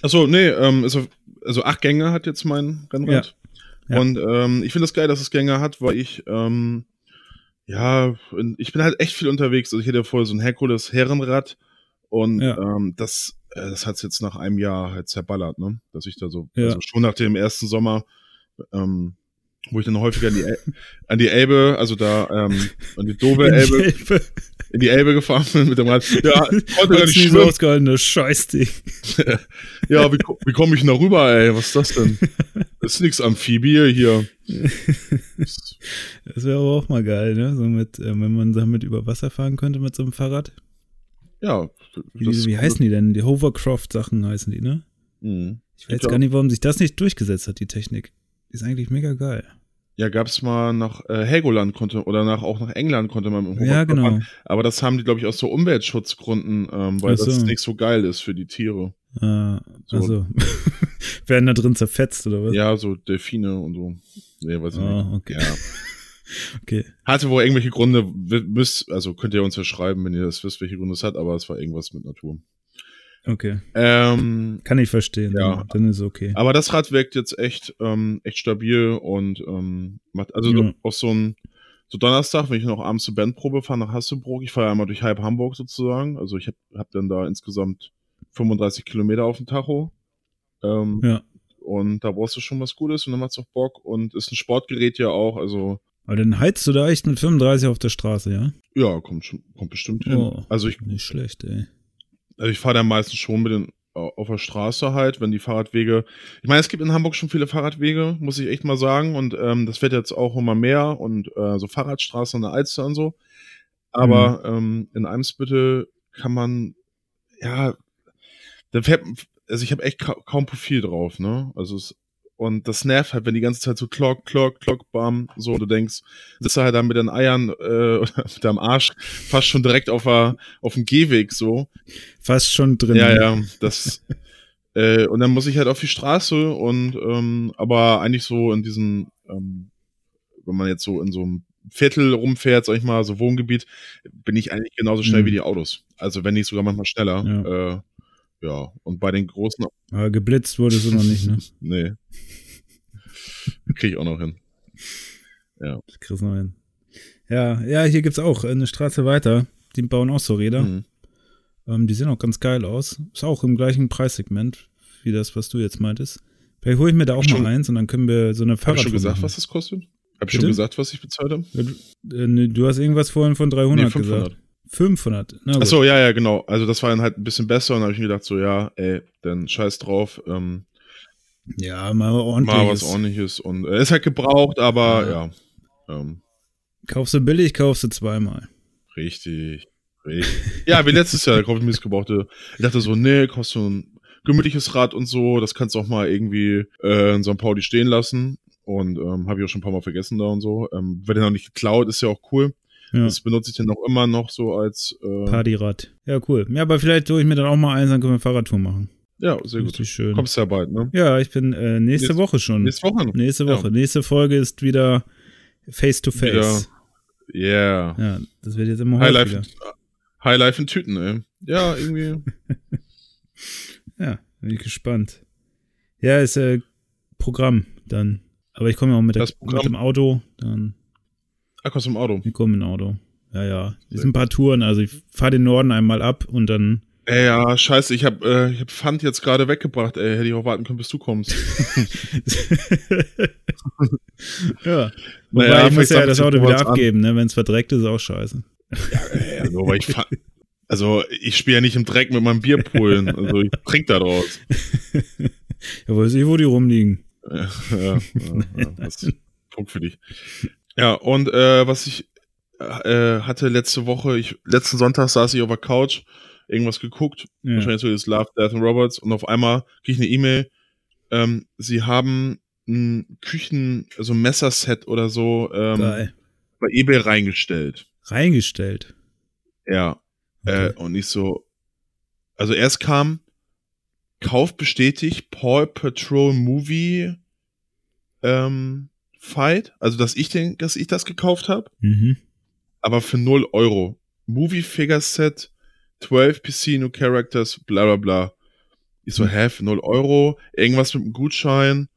Achso, nee, ähm, also, also acht Gänge hat jetzt mein Rennrad. Ja. Und ähm, ich finde das geil, dass es Gänge hat, weil ich, ähm, ja, ich bin halt echt viel unterwegs. Also ich hätte ja vorher so ein Herkules Herrenrad und Ja. ähm, das, das hat's jetzt nach einem Jahr halt zerballert, ne? Dass ich da so, Ja. also schon nach dem ersten Sommer, ähm, wo ich dann häufiger an die, El an die Elbe, also da ähm, an die Dove Elbe, in die Elbe gefahren bin mit dem Rad. Ja, konnte gar nicht schwimmen. ausgehalten, das Scheißding. Ja, wie, wie komme ich da rüber, ey? Was ist das denn? Das ist nix Amphibie hier. Das- Das wäre aber auch mal geil, ne? So mit, äh, wenn man damit über Wasser fahren könnte mit so einem Fahrrad. Ja, Wie, wie heißen die denn? Die Hovercroft-Sachen heißen die, ne? Mhm. Ich weiß Ja. gar nicht, warum sich das nicht durchgesetzt hat, die Technik. Die ist eigentlich mega geil. Ja, gab's mal nach äh, Helgoland konnte oder nach auch nach England konnte man mit dem Ja, Hovercraft genau. fahren. Aber das haben die, glaube ich, aus so Umweltschutzgründen, ähm, weil so. das nicht so geil ist für die Tiere. Äh, So. Also, werden da drin zerfetzt oder was? Ja, so Delfine und so. Nee, weiß ich Ah, nicht. okay. Ja. Okay. Hatte wohl irgendwelche Gründe, müsst, also könnt ihr uns ja schreiben, wenn ihr das wisst, welche Gründe es hat, aber es war irgendwas mit Natur. Okay. Ähm, Kann ich verstehen. Ja. Dann ist okay. Aber das Rad wirkt jetzt echt, ähm, echt stabil und ähm, macht, also Ja. auch so ein so Donnerstag, wenn ich noch abends zur Bandprobe fahre nach Hasselbrook, ich fahre einmal durch halb Hamburg sozusagen. Also ich habe hab dann da insgesamt 35 Kilometer auf dem Tacho. Ähm, Ja. Und da brauchst du schon was Gutes und dann macht's auch Bock und ist ein Sportgerät ja auch, also Aber dann heizt du da echt mit 35 auf der Straße, ja? ja, kommt schon, kommt bestimmt hin. Oh. Also ich, Nicht schlecht, ey. Also ich fahre da meistens schon mit den auf der Straße halt, wenn die Fahrradwege. Ich meine, es gibt in Hamburg schon viele Fahrradwege, muss ich echt mal sagen. Und ähm, das wird jetzt auch immer mehr und äh, so Fahrradstraßen an der Alster und so. Aber ähm, in Eimsbüttel kann man, ja, da fährt, also ich habe echt ka kaum Profil drauf, ne? Also es, und das nervt halt, wenn die ganze Zeit so klock, klock, klock, bam, so, du denkst, sitzt halt dann mit den Eiern äh, oder mit deinem Arsch fast schon direkt auf, der, auf dem Gehweg so. Fast schon drin. Ja, ja, das. äh, und dann muss ich halt auf die Straße und ähm, aber eigentlich so in diesem, ähm, wenn man jetzt so in so einem Viertel rumfährt, sag ich mal, so Wohngebiet, bin ich eigentlich genauso schnell Mhm. wie die Autos. Also wenn nicht sogar manchmal schneller. Ja. Äh, ja. Und bei den großen, Aber geblitzt wurdest du noch nicht, ne? nee. Krieg ich auch noch hin. Ja. Das kriegst du noch hin. Ja, ja, hier gibt's auch eine Straße weiter. Die bauen auch so Räder. Mhm. Ähm, die sehen auch ganz geil aus. Ist auch im gleichen Preissegment wie das, was du jetzt meintest. Vielleicht hole ich mir da auch Schon- mal eins und dann können wir so eine Hab ich Fahrradtour schon gesagt, machen. was das kostet? Hab ich Bitte? schon gesagt, was ich bezahlt habe? Du, äh, nee, du hast irgendwas vorhin von 300 Nee, 500. gesagt. 500. Na gut. Ach so, ja, ja, genau. Also das war dann halt ein bisschen besser und dann habe ich mir gedacht, so, ja, ey, dann scheiß drauf. Ähm, Ja, mal mal was ordentliches und äh, ist halt gebraucht, aber ja, ähm, Kaufst du billig, kaufst du zweimal. richtig, richtig. ja, wie letztes Jahr, da kaufe ich mir das gebrauchte. Ich dachte so, nee, kostet so ein gemütliches Rad und so, das kannst du auch mal irgendwie äh, in St. Pauli stehen lassen und ähm, habe ich auch schon ein paar Mal vergessen da und so. Ähm, wird ja noch nicht geklaut, ist ja auch cool. Ja. Das benutze ich dann auch immer noch so als äh, Partyrad. Ja, cool. Ja, aber vielleicht hole ich mir dann auch mal eins, dann können wir Fahrradtour machen. Ja, sehr gut. Richtig schön. Kommst ja bald, ne? Ja, ich bin äh, nächste Nächste- Woche schon. Nächste Woche. noch. Nächste Ja. Woche. Nächste Folge ist wieder face to face. Yeah. Ja, das wird jetzt immer Highlife, häufiger. Highlife in Tüten, ey. Ja, irgendwie. Ja, bin ich gespannt. Ja, ist äh, Programm dann. Aber ich komme ja auch mit, der, mit dem Auto. Dann, Ah, kommst im Auto. ich komme dem Auto. Ja, ja. Es sind ein paar Touren. Also ich fahre den Norden einmal ab und dann. Ey, ja, scheiße, ich hab, äh, ich hab Pfand jetzt gerade weggebracht, ey. Hätte ich auch warten können, bis du kommst. ja. Wobei Naja, ich muss ja das Auto wieder abgeben, ne? Wenn es verdreckt ist, ist auch scheiße. Ey, nur weil ich Pfand, Also, ich spiele ja nicht im Dreck mit meinem Bierpullen. also, ich trinke da draus. ja, weiß ich, wo die rumliegen. Ja, ja, ja, das ist Punkt für dich. Ja, und äh, was ich äh, hatte letzte Woche, ich, letzten Sonntag saß ich auf der Couch, irgendwas geguckt, ja. wahrscheinlich so das Love, Death and Robots, und auf einmal kriege ich eine E-Mail, ähm, sie haben ein Küchen, also ein Messerset oder so ähm, bei eBay reingestellt. Reingestellt? Ja. Okay. Äh, und ich so, also erst kam Kauf bestätigt, Paul Patrol Movie ähm, Fight, also dass ich den, dass ich das gekauft habe, mhm. aber für 0 Euro. Movie Figure Set, 12 PC New Characters, bla bla bla. Ich so, mhm. hä, für 0 Euro, irgendwas mit einem Gutschein,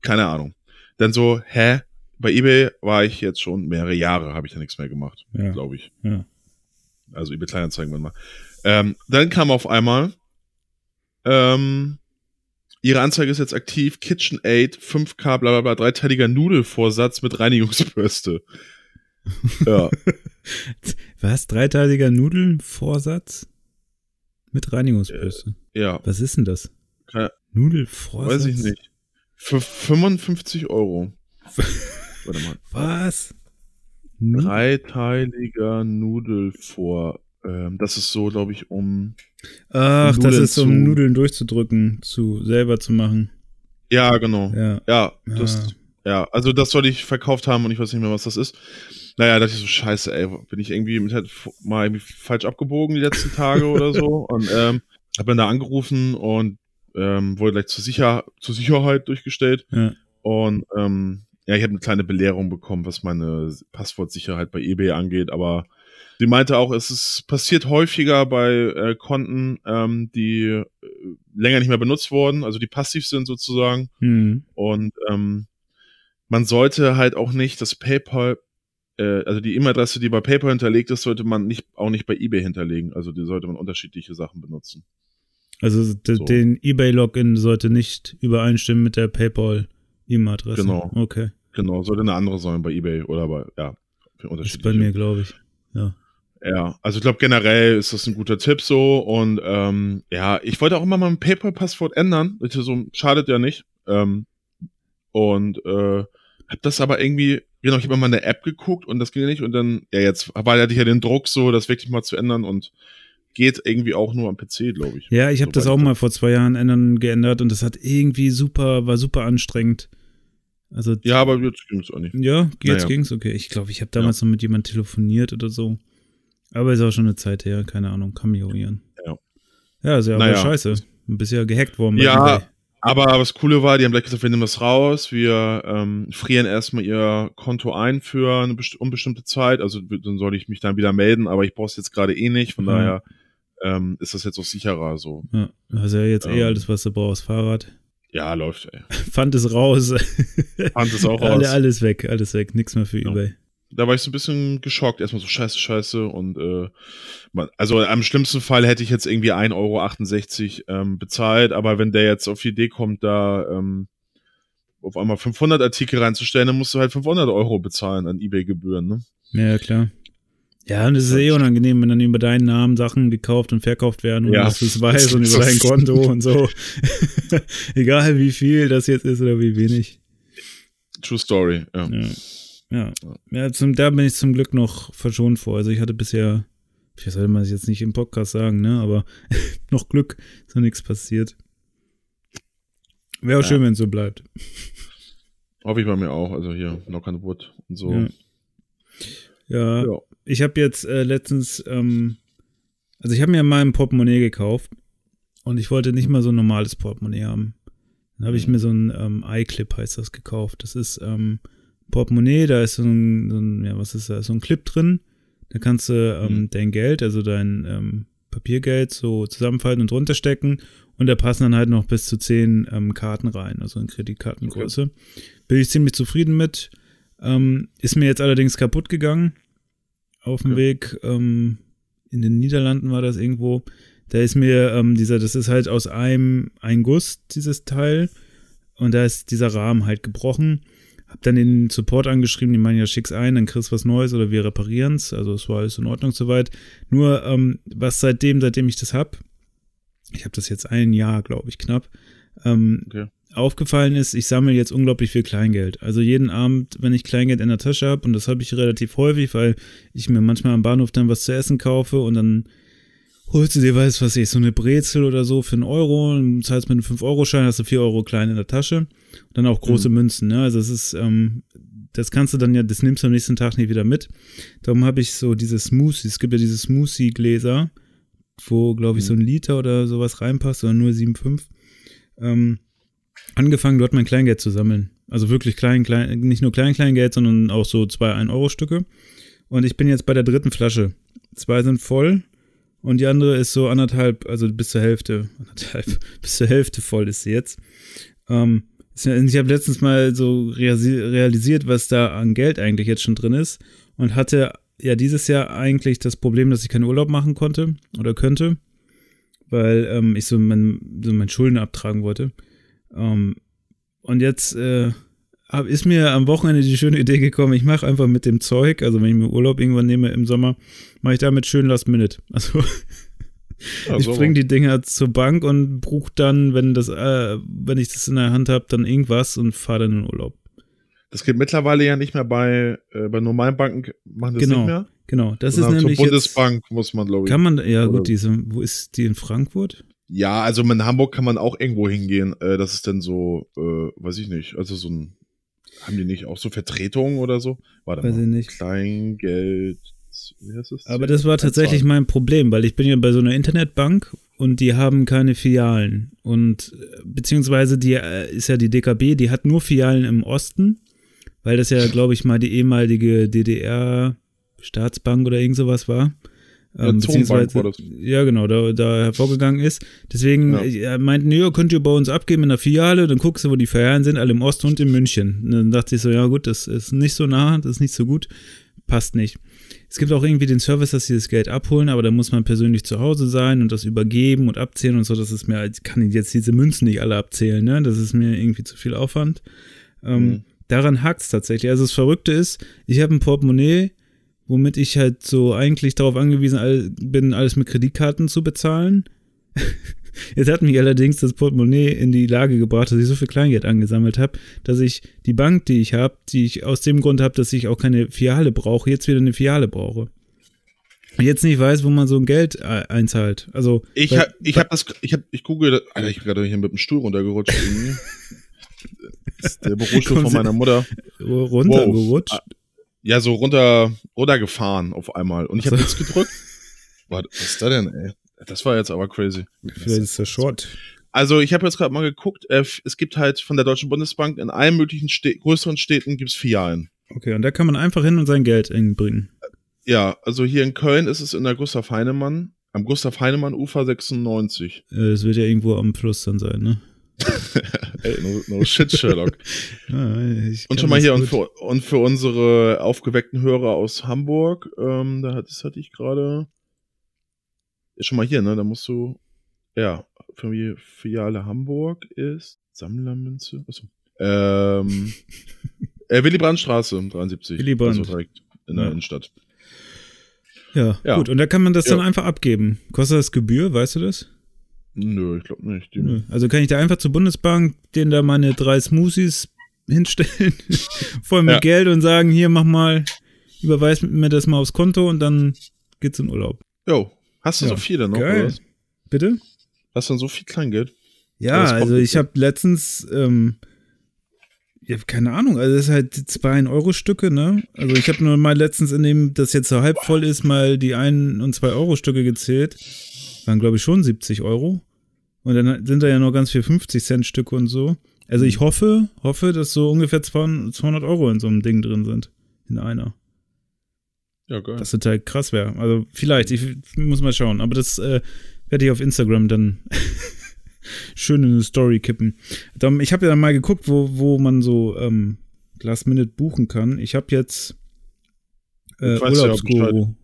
keine Ahnung. Dann so, hä, bei eBay war ich jetzt schon mehrere Jahre, habe ich da nichts mehr gemacht, ja. glaube ich. Ja. Also eBay Kleinanzeigen wenn mal. Ähm, dann kam auf einmal, ähm, ihre Anzeige ist jetzt aktiv, KitchenAid, 5K, bla bla bla, dreiteiliger Nudelvorsatz mit Reinigungsbürste. ja. Was? Dreiteiliger Nudelvorsatz? Mit Reinigungsbürste? Äh, ja. Was ist denn das? Keine, Nudelvorsatz? Weiß ich nicht. Für 55 Euro. Warte mal. Was? Dreiteiliger Nudelvor. Ähm, das ist so, glaube ich, um. Ach, das ist um Nudeln durchzudrücken, zu selber zu machen. Ja, genau. Ja, ja, das, ja. also das soll ich verkauft haben und ich weiß nicht mehr, was das ist. Naja, dachte ich so, scheiße, ey, bin ich irgendwie mit halt mal irgendwie falsch abgebogen die letzten Tage oder so. Und ähm, hab dann da angerufen und ähm, wurde gleich zur, Sicher zur Sicherheit durchgestellt. Ja. Und ähm, ja, ich habe eine kleine Belehrung bekommen, was meine Passwortsicherheit bei eBay angeht, aber sie meinte auch, es ist passiert häufiger bei äh, Konten, ähm, die äh, länger nicht mehr benutzt wurden, also die passiv sind sozusagen. Mhm. Und ähm, man sollte halt auch nicht das PayPal, äh, also die E-Mail-Adresse, die bei PayPal hinterlegt ist, sollte man nicht auch nicht bei eBay hinterlegen. Also die sollte man unterschiedliche Sachen benutzen. Also so. den eBay-Login sollte nicht übereinstimmen mit der PayPal. E-Mail-Adresse. Genau. Okay. Genau, sollte eine andere sein bei eBay oder bei, ja, für unterschiedliche. Ist bei mir, glaube ich. Ja. Ja, also ich glaube generell ist das ein guter Tipp so und ähm, ja, ich wollte auch immer mal mein PayPal-Passwort ändern, bitte so schadet ja nicht ähm, und äh, hab das aber irgendwie, genau, ich habe mal eine App geguckt und das ging nicht und dann, ja jetzt war hatte ich ja den Druck so, das wirklich mal zu ändern und geht irgendwie auch nur am PC, glaube ich. Ja, ich habe so das auch mal vor zwei Jahren ändern geändert und das hat irgendwie super, war super anstrengend. Also, ja, aber jetzt ging es auch nicht. Ja, jetzt naja. ging es, okay. Ich glaube, ich habe damals ja. noch mit jemandem telefoniert oder so. Aber ist auch schon eine Zeit her, keine Ahnung, kann mich irrieren. Ja. Ja, ist ja naja. aber scheiße. Bist ja gehackt worden. Ja, aber was Coole war, die haben gleich gesagt, wir nehmen das raus, wir ähm, frieren erstmal ihr Konto ein für eine unbestimmte Zeit. Also dann soll ich mich dann wieder melden, aber ich brauche es jetzt gerade eh nicht, von mhm. daher ähm, ist das jetzt auch sicherer so. Ja, also ja jetzt eh ähm, eh alles, was du brauchst. Fahrrad. Ja, läuft, ey. Fand es raus. Fand es auch raus. Alle, alles weg, alles weg. Nichts mehr für ja. Ebay. Da war ich so ein bisschen geschockt. Erstmal so scheiße, scheiße. Und äh, man, also am schlimmsten Fall hätte ich jetzt irgendwie 1,68 Euro ähm, bezahlt, aber wenn der jetzt auf die Idee kommt, da ähm, auf einmal 500 Artikel reinzustellen, dann musst du halt 500 Euro bezahlen an Ebay-Gebühren, ne? Ja, klar. Ja, und es ist eh unangenehm, wenn dann über deinen Namen Sachen gekauft und verkauft werden und ja. dass du es weißt und über dein Konto und so. Egal wie viel das jetzt ist oder wie wenig. True Story, ja. Ja, ja. ja zum, da bin ich zum Glück noch verschont vor. Also ich hatte bisher, ich sollte man es jetzt nicht im Podcast sagen, ne, aber noch Glück, ist noch nichts passiert. Wäre auch ja. schön, wenn es so bleibt. Hoffe ich bei mir auch, also hier, Knock on Wood und so. Ja. Ja, ja ich habe jetzt äh, letztens, ähm, also ich habe mir mal ein Portemonnaie gekauft und ich wollte nicht mal so ein normales Portemonnaie haben. Dann habe ich mir so ein ähm, iClip heißt das gekauft. Das ist ähm, Portemonnaie, da ist so ein, so ein, ja, was ist da, so ein Clip drin. Da kannst du ähm, mhm. dein Geld, also dein ähm, Papiergeld so zusammenfalten und runterstecken und da passen dann halt noch bis zu zehn ähm, Karten rein, also in Kreditkartengröße. Okay. Bin ich ziemlich zufrieden mit. Ähm, ist mir jetzt allerdings kaputt gegangen auf dem okay. Weg. Ähm, in den Niederlanden war das irgendwo. Da ist mir ähm, dieser, das ist halt aus einem ein Guss, dieses Teil. Und da ist dieser Rahmen halt gebrochen. Hab dann den Support angeschrieben, die meinen ja, schick's ein, dann kriegst du was Neues oder wir reparieren's. Also es war alles in Ordnung soweit. Nur, ähm, was seitdem, seitdem ich das hab, ich habe das jetzt ein Jahr, glaube ich, knapp, ähm, Okay. Aufgefallen ist, ich sammle jetzt unglaublich viel Kleingeld. Also jeden Abend, wenn ich Kleingeld in der Tasche habe, und das habe ich relativ häufig, weil ich mir manchmal am Bahnhof dann was zu essen kaufe und dann holst du dir, weiß was ich, so eine Brezel oder so für einen Euro und zahlst mit einem 5-Euro-Schein, hast du 4 Euro klein in der Tasche. Und dann auch große Münzen, ne? Also es ist, ähm, das kannst du dann ja, das nimmst du am nächsten Tag nicht wieder mit. Darum habe ich so diese Smoothies, es gibt ja diese Smoothie-Gläser, wo, glaube ich, so ein Liter oder sowas reinpasst, oder nur 7,5. Ähm, angefangen, dort mein Kleingeld zu sammeln. Also wirklich klein, klein, nicht nur klein, Kleingeld, sondern auch so zwei 1-Euro-Stücke. Und ich bin jetzt bei der dritten Flasche. Zwei sind voll und die andere ist so anderthalb, also bis zur Hälfte, anderthalb, bis zur Hälfte voll ist sie jetzt. Ähm, ich habe letztens mal so realisiert, was da an Geld eigentlich jetzt schon drin ist und hatte ja dieses Jahr eigentlich das Problem, dass ich keinen Urlaub machen konnte oder könnte, weil ähm, ich so mein, so mein Schulden abtragen wollte. Ähm, und jetzt äh, hab, ist mir am Wochenende die schöne Idee gekommen, ich mache einfach mit dem Zeug, also wenn ich mir Urlaub irgendwann nehme im Sommer, mache ich damit schön Last Minute. Also Ja, ich bringe die Dinger zur Bank und buche dann, wenn das, äh, wenn ich das in der Hand habe, dann irgendwas und fahre dann in den Urlaub. Das geht mittlerweile ja nicht mehr bei, äh, bei normalen Banken, machen das Genau, nicht mehr. Genau, das ist sondern nämlich zur jetzt, Bundesbank muss man, glaube ich. kann man, ja gut, diese, wo ist die in Frankfurt? Ja, also in Hamburg kann man auch irgendwo hingehen. Äh, das ist dann so, äh, weiß ich nicht, also so ein, haben die nicht auch so Vertretungen oder so? Warte Weiß mal. ich nicht. Kleingeld, wie heißt das? Aber das war tatsächlich mein Problem, weil ich bin ja bei so einer Internetbank und die haben keine Filialen. Und äh, beziehungsweise die äh, ist ja die DKB, die hat nur Filialen im Osten, weil das ja, glaube ich, mal die ehemalige DDR Staatsbank oder irgend sowas war. Ja, Ähm, beziehungsweise, ja, genau, da, da hervorgegangen ist. Deswegen Ja. äh, meinten, ja, könnt ihr bei uns abgeben in der Filiale, dann guckst du, wo die Filialen sind, alle im Osten und in München. Und dann dachte ich so, ja gut, das ist nicht so nah, das ist nicht so gut, passt nicht. Es gibt auch irgendwie den Service, dass sie das Geld abholen, aber da muss man persönlich zu Hause sein und das übergeben und abzählen und so. Das ist mir, ich kann jetzt diese Münzen nicht alle abzählen, ne? Das ist mir irgendwie zu viel Aufwand. Ähm, Mhm. Daran hakt es tatsächlich. Also das Verrückte ist, ich habe ein Portemonnaie, womit ich halt so eigentlich darauf angewiesen bin, alles mit Kreditkarten zu bezahlen. Jetzt hat mich allerdings das Portemonnaie in die Lage gebracht, dass ich so viel Kleingeld angesammelt habe, dass ich die Bank, die ich habe, die ich aus dem Grund habe, dass ich auch keine Filiale brauche, jetzt wieder eine Filiale brauche. Und jetzt nicht weiß, wo man so ein Geld einzahlt. Also Ich, weil- hab, ich hab das, ich hab, ich google, Alter, ich bin gerade hier mit dem Stuhl runtergerutscht. der Bürostuhl von meiner Mutter. runtergerutscht. Wow. Ja, so runter, runtergefahren auf einmal. Und ich habe jetzt gedrückt. Was, ist da denn, ey? Das war jetzt aber crazy. Vielleicht ist das Short. Also ich habe jetzt gerade mal geguckt, äh, es gibt halt von der Deutschen Bundesbank in allen möglichen Stä größeren Städten gibt's Filialen. Okay, und da kann man einfach hin und sein Geld bringen. Ja, also hier in Köln ist es in der Gustav Heinemann, am Gustav Heinemann Ufer 96. Äh, Das wird ja irgendwo am Fluss dann sein, ne? Ey, no, no shit, Sherlock. Ja, Und schon mal hier und für, und für unsere aufgeweckten Hörer aus Hamburg, ähm, da hat, das hatte ich gerade. Ist schon mal hier, ne? Da musst du. Ja, für die Filiale Hamburg ist Sammlermünze. Achso. Ähm, äh, Willy Brandt Straße 73. Willy Brandt. Also direkt in der Ja. Innenstadt. Ja, Ja. gut. Und da kann man das Ja. dann einfach abgeben. Kostet das Gebühr, weißt du das? Nö, ich glaube nicht. Die, Nö. Also kann ich da einfach zur Bundesbank denen da meine drei Smoothies hinstellen, voll mit Ja. Geld und sagen, hier mach mal, überweis mir das mal aufs Konto und dann geht's in Urlaub. Jo, hast du Ja. so viele noch? Geil. Oder? was? Bitte? Hast du denn so viel Kleingeld? Ja, also ich habe letztens, ähm, ja, keine Ahnung, also das ist halt zwei euro stücke ne? Also ich habe nur mal letztens in dem, das jetzt so halb voll ist, mal die 1 und 2 Euro Stücke gezählt. Waren glaube ich schon 70 Euro. Und dann sind da ja noch ganz viel 50 Cent Stücke und so. Also ich hoffe, hoffe, dass so ungefähr 200 200 Euro in so einem Ding drin sind. In einer. Ja, geil. Das total krass wäre. Also vielleicht, ich muss mal schauen. Aber das äh, werde ich auf Instagram dann schön in eine Story kippen. Dann, ich habe ja dann mal geguckt, wo, wo man so ähm, Last Minute buchen kann. Ich habe jetzt äh, Urlaubsguru.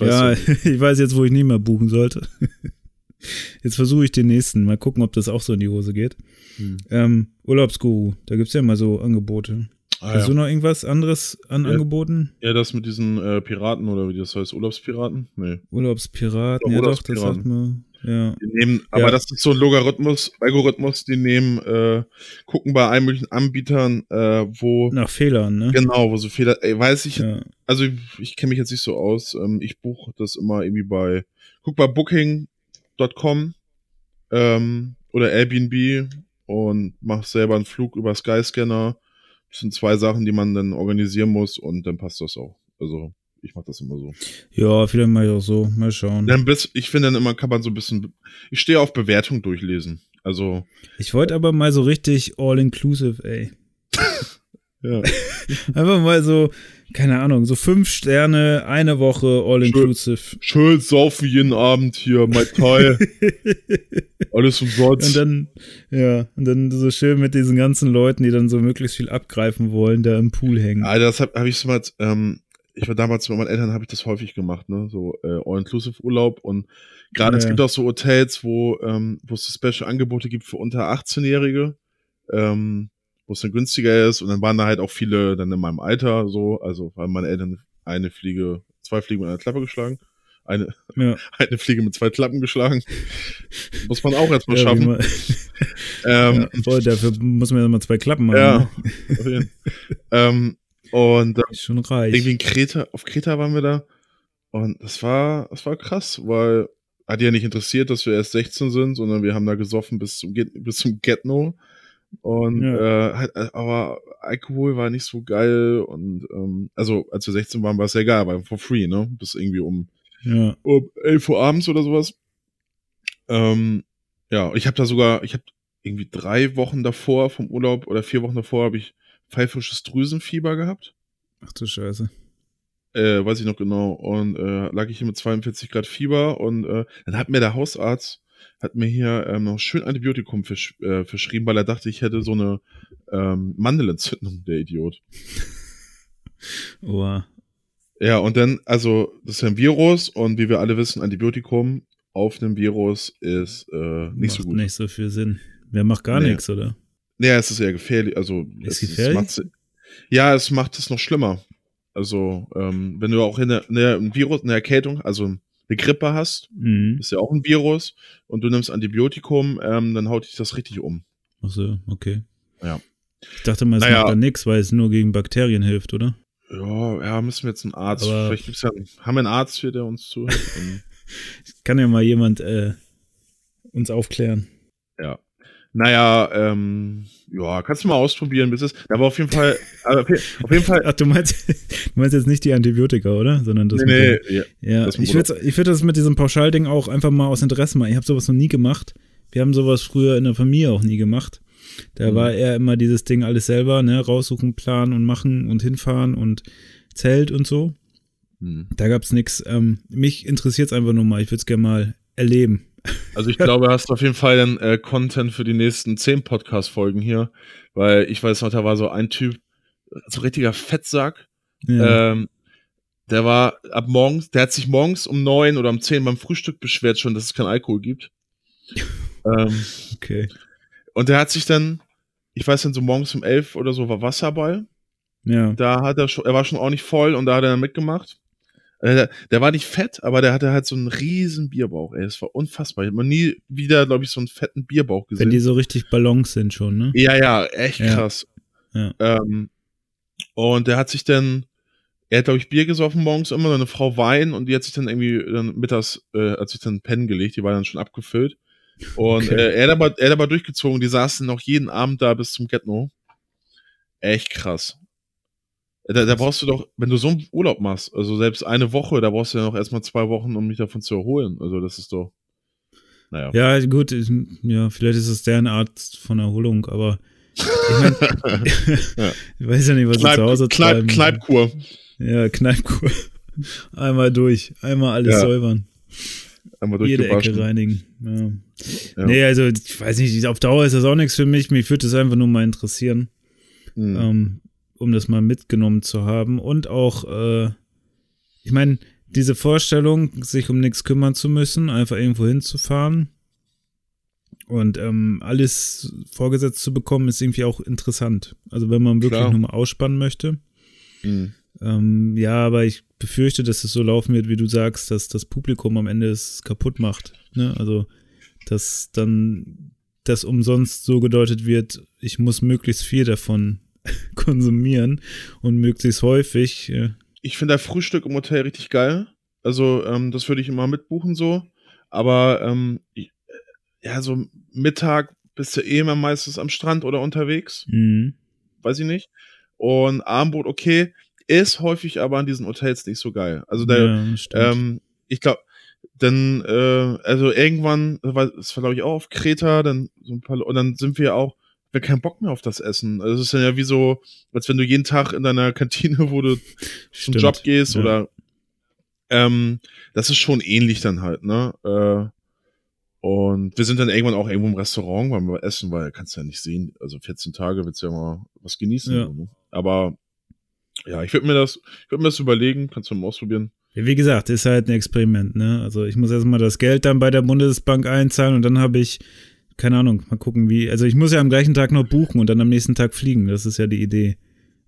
Ja, ich weiß jetzt, wo ich nicht mehr buchen sollte. Jetzt versuche ich den nächsten. Mal gucken, ob das auch so in die Hose geht. Hm. Ähm, Urlaubsguru, da gibt es ja immer so Angebote. Ah, Hast ja. du noch irgendwas anderes an ja. Angeboten? Ja, das mit diesen äh, Piraten oder wie das heißt, Urlaubspiraten? Nee. Urlaubspiraten, ja, Urlaubspiraten. doch, das sagt man. Ja. Die nehmen, aber das ist so ein Logarithmus, Algorithmus, die nehmen, äh, gucken bei allen möglichen Anbietern, äh, wo. Nach Fehlern, ne? Genau, wo so Fehler, ey, weiß ich, also ich, ich kenne mich jetzt nicht so aus. Ähm, ich buche das immer irgendwie bei, guck bei Booking.com ähm, oder Airbnb und mach selber einen Flug über Skyscanner das sind zwei Sachen, die man dann organisieren muss und dann passt das auch. Also ich mache das immer so. Ja, vielleicht mache ich auch so. Mal schauen. Dann bis, ich finde dann immer kann man so ein bisschen. Ich stehe auf Bewertung durchlesen. Also. Ich wollte aber mal so richtig all-inclusive, ey. ja. Einfach mal so, keine Ahnung, so fünf Sterne, eine Woche all-inclusive. Schön, schön saufen jeden Abend hier, Mai Tai. Alles umsonst. Und dann, ja, und dann so schön mit diesen ganzen Leuten, die dann so möglichst viel abgreifen wollen, da im Pool hängen. Ah, das habe hab ich so mal, ähm, ich war damals mit meinen Eltern, habe ich das häufig gemacht, ne, so äh, All-Inclusive-Urlaub und gerade ja. es gibt auch so Hotels, wo, ähm, wo es so Special-Angebote gibt für unter 18-Jährige. Ähm, wo es dann günstiger ist und dann waren da halt auch viele dann in meinem Alter so, also weil meine Eltern eine Fliege, zwei Fliegen mit einer Klappe geschlagen. Eine, ja. eine Fliege mit zwei Klappen geschlagen. muss man auch erstmal ja, schaffen. ähm, ja, voll, dafür muss man ja mal zwei Klappen machen. Ja, ne? ähm, und äh, schon reich. irgendwie in Kreta, auf Kreta waren wir da. Und das war, das war krass, weil hat ja nicht interessiert, dass wir erst 16 sind, sondern wir haben da gesoffen bis zum, bis zum Get-No. Und ja. äh, äh, aber Alkohol war nicht so geil und ähm, also als wir 16 waren, war es ja egal, aber for free, ne? Bis irgendwie um, ja. um 11 Uhr abends oder sowas. Ähm, ja, ich habe da sogar, ich habe irgendwie drei Wochen davor vom Urlaub oder vier Wochen davor habe ich pfeifisches Drüsenfieber gehabt. Ach du Scheiße. Äh, weiß ich noch genau. Und äh, lag ich hier mit 42 Grad Fieber und äh, dann hat mir der Hausarzt hat mir hier ähm, noch schön Antibiotikum versch äh, verschrieben, weil er dachte, ich hätte so eine ähm, Mandelentzündung, der Idiot. Oha. Ja, und dann, also, das ist ja ein Virus und wie wir alle wissen, Antibiotikum auf einem Virus ist äh, nicht macht so gut. nicht so viel Sinn. Wer macht gar nee. nichts, oder? Nee, es ist eher gefährlich. Also, ist es gefährlich? Ist, ja, es macht es noch schlimmer. Also, ähm, wenn du auch in der, in der ein Virus, eine Erkältung, also eine Grippe hast, mhm. ist ja auch ein Virus, und du nimmst Antibiotikum, ähm, dann haut dich das richtig um. Ach so, okay. Ja. Ich dachte mal, es naja. macht da nichts, weil es nur gegen Bakterien hilft, oder? Ja, ja, müssen wir jetzt einen Arzt. Aber Vielleicht gibt's ja, haben wir einen Arzt hier, der uns zuhört. Kann ja mal jemand äh, uns aufklären. Ja. Naja, ähm, ja, kannst du mal ausprobieren, bis es. War auf jeden Fall, also auf jeden Fall. Ach, du meinst, du meinst jetzt nicht die Antibiotika, oder? Sondern das. Nee, nee, dem, ja. ja ich würde ich würd das mit diesem Pauschalding auch einfach mal aus Interesse machen. Ich habe sowas noch nie gemacht. Wir haben sowas früher in der Familie auch nie gemacht. Da mhm. war eher immer dieses Ding alles selber, ne, raussuchen, planen und machen und hinfahren und Zelt und so. Mhm. Da gab's nichts. Ähm, mich interessiert es einfach nur mal. Ich würde es gerne mal erleben. Also ich glaube, du hast auf jeden Fall dann äh, Content für die nächsten zehn Podcast-Folgen hier, weil ich weiß noch, da war so ein Typ, so richtiger Fettsack. Ja. Ähm, der war ab morgens, der hat sich morgens um neun oder um zehn beim Frühstück beschwert schon, dass es keinen Alkohol gibt. ähm, okay. Und der hat sich dann, ich weiß dann so morgens um elf oder so war Wasser bei. Ja. Da hat er schon, er war schon ordentlich voll und da hat er dann mitgemacht. Äh, der, der, war nicht fett, aber der hatte halt so einen riesen Bierbauch, ey. Das war unfassbar. Ich habe noch nie wieder, glaube ich, so einen fetten Bierbauch gesehen. Wenn die so richtig Ballons sind schon, ne? Ja, ja, echt ja. krass. Ja. Ähm, und der hat sich dann, er hat, glaube ich, Bier gesoffen morgens immer, eine Frau Wein und die hat sich dann irgendwie dann mittags, äh, hat sich dann pennen gelegt, die war dann schon abgefüllt. Und okay. äh, er, hat aber, er hat aber durchgezogen, die saßen noch jeden Abend da bis zum Getno. Echt krass. Da, da brauchst du doch, wenn du so einen Urlaub machst, also selbst eine Woche, da brauchst du ja noch erstmal zwei Wochen, um mich davon zu erholen. Also das ist doch. Naja. Ja, gut, ich, ja, vielleicht ist es deren Art von Erholung, aber ich, mein, ja. ich weiß ja nicht, was Kneip, sie zu Hause Kneip, treiben. Kneipkur. Ja, Kneipkur. Einmal durch, einmal alles ja. säubern. Einmal Jede Ecke reinigen. Ja. ja. Nee, also ich weiß nicht, auf Dauer ist das auch nichts für mich. Mich würde es einfach nur mal interessieren. Mhm. Ähm, um das mal mitgenommen zu haben. Und auch, äh, ich meine, diese Vorstellung, sich um nichts kümmern zu müssen, einfach irgendwo hinzufahren Und ähm, alles vorgesetzt zu bekommen, ist irgendwie auch interessant. Also wenn man wirklich Klar. nur mal ausspannen möchte. Mhm. Ähm, ja, aber ich befürchte, dass es so laufen wird, wie du sagst, dass das Publikum am Ende es kaputt macht. Ne? Also, dass dann das umsonst so gedeutet wird, ich muss möglichst viel davon konsumieren und möglichst häufig. Äh, Ich finde das Frühstück im Hotel richtig geil. Also, ähm, das würde ich immer mitbuchen so. Aber ähm, äh, ja, so Mittag bist du eh immer meistens am Strand oder unterwegs. mh. Weiß ich nicht. Und Abendbrot, okay, ist häufig aber an diesen Hotels nicht so geil. Also da, ja, ähm, ich glaube, dann, äh, also irgendwann, das war, das war glaube ich auch auf Kreta, dann so ein paar, und dann sind wir auch, wir haben keinen Bock mehr auf das Essen. Also es ist ja wie so, als wenn du jeden Tag in deiner Kantine, wo du zum Stimmt. Job gehst Ja. oder ähm, das ist schon ähnlich dann halt, ne? Äh, und wir sind dann irgendwann auch irgendwo im Restaurant, weil wir essen, weil kannst du ja nicht sehen. Also 14 Tage willst du ja mal was genießen. Ja. ne? Aber ja, ich würde mir das, ich würde mir das überlegen, kannst du mal ausprobieren. Wie gesagt, ist halt ein Experiment, ne? Also ich muss erstmal das Geld dann bei der Bundesbank einzahlen und dann habe ich, keine Ahnung, mal gucken, wie. Also ich muss ja am gleichen Tag noch buchen und dann am nächsten Tag fliegen. Das ist ja die Idee.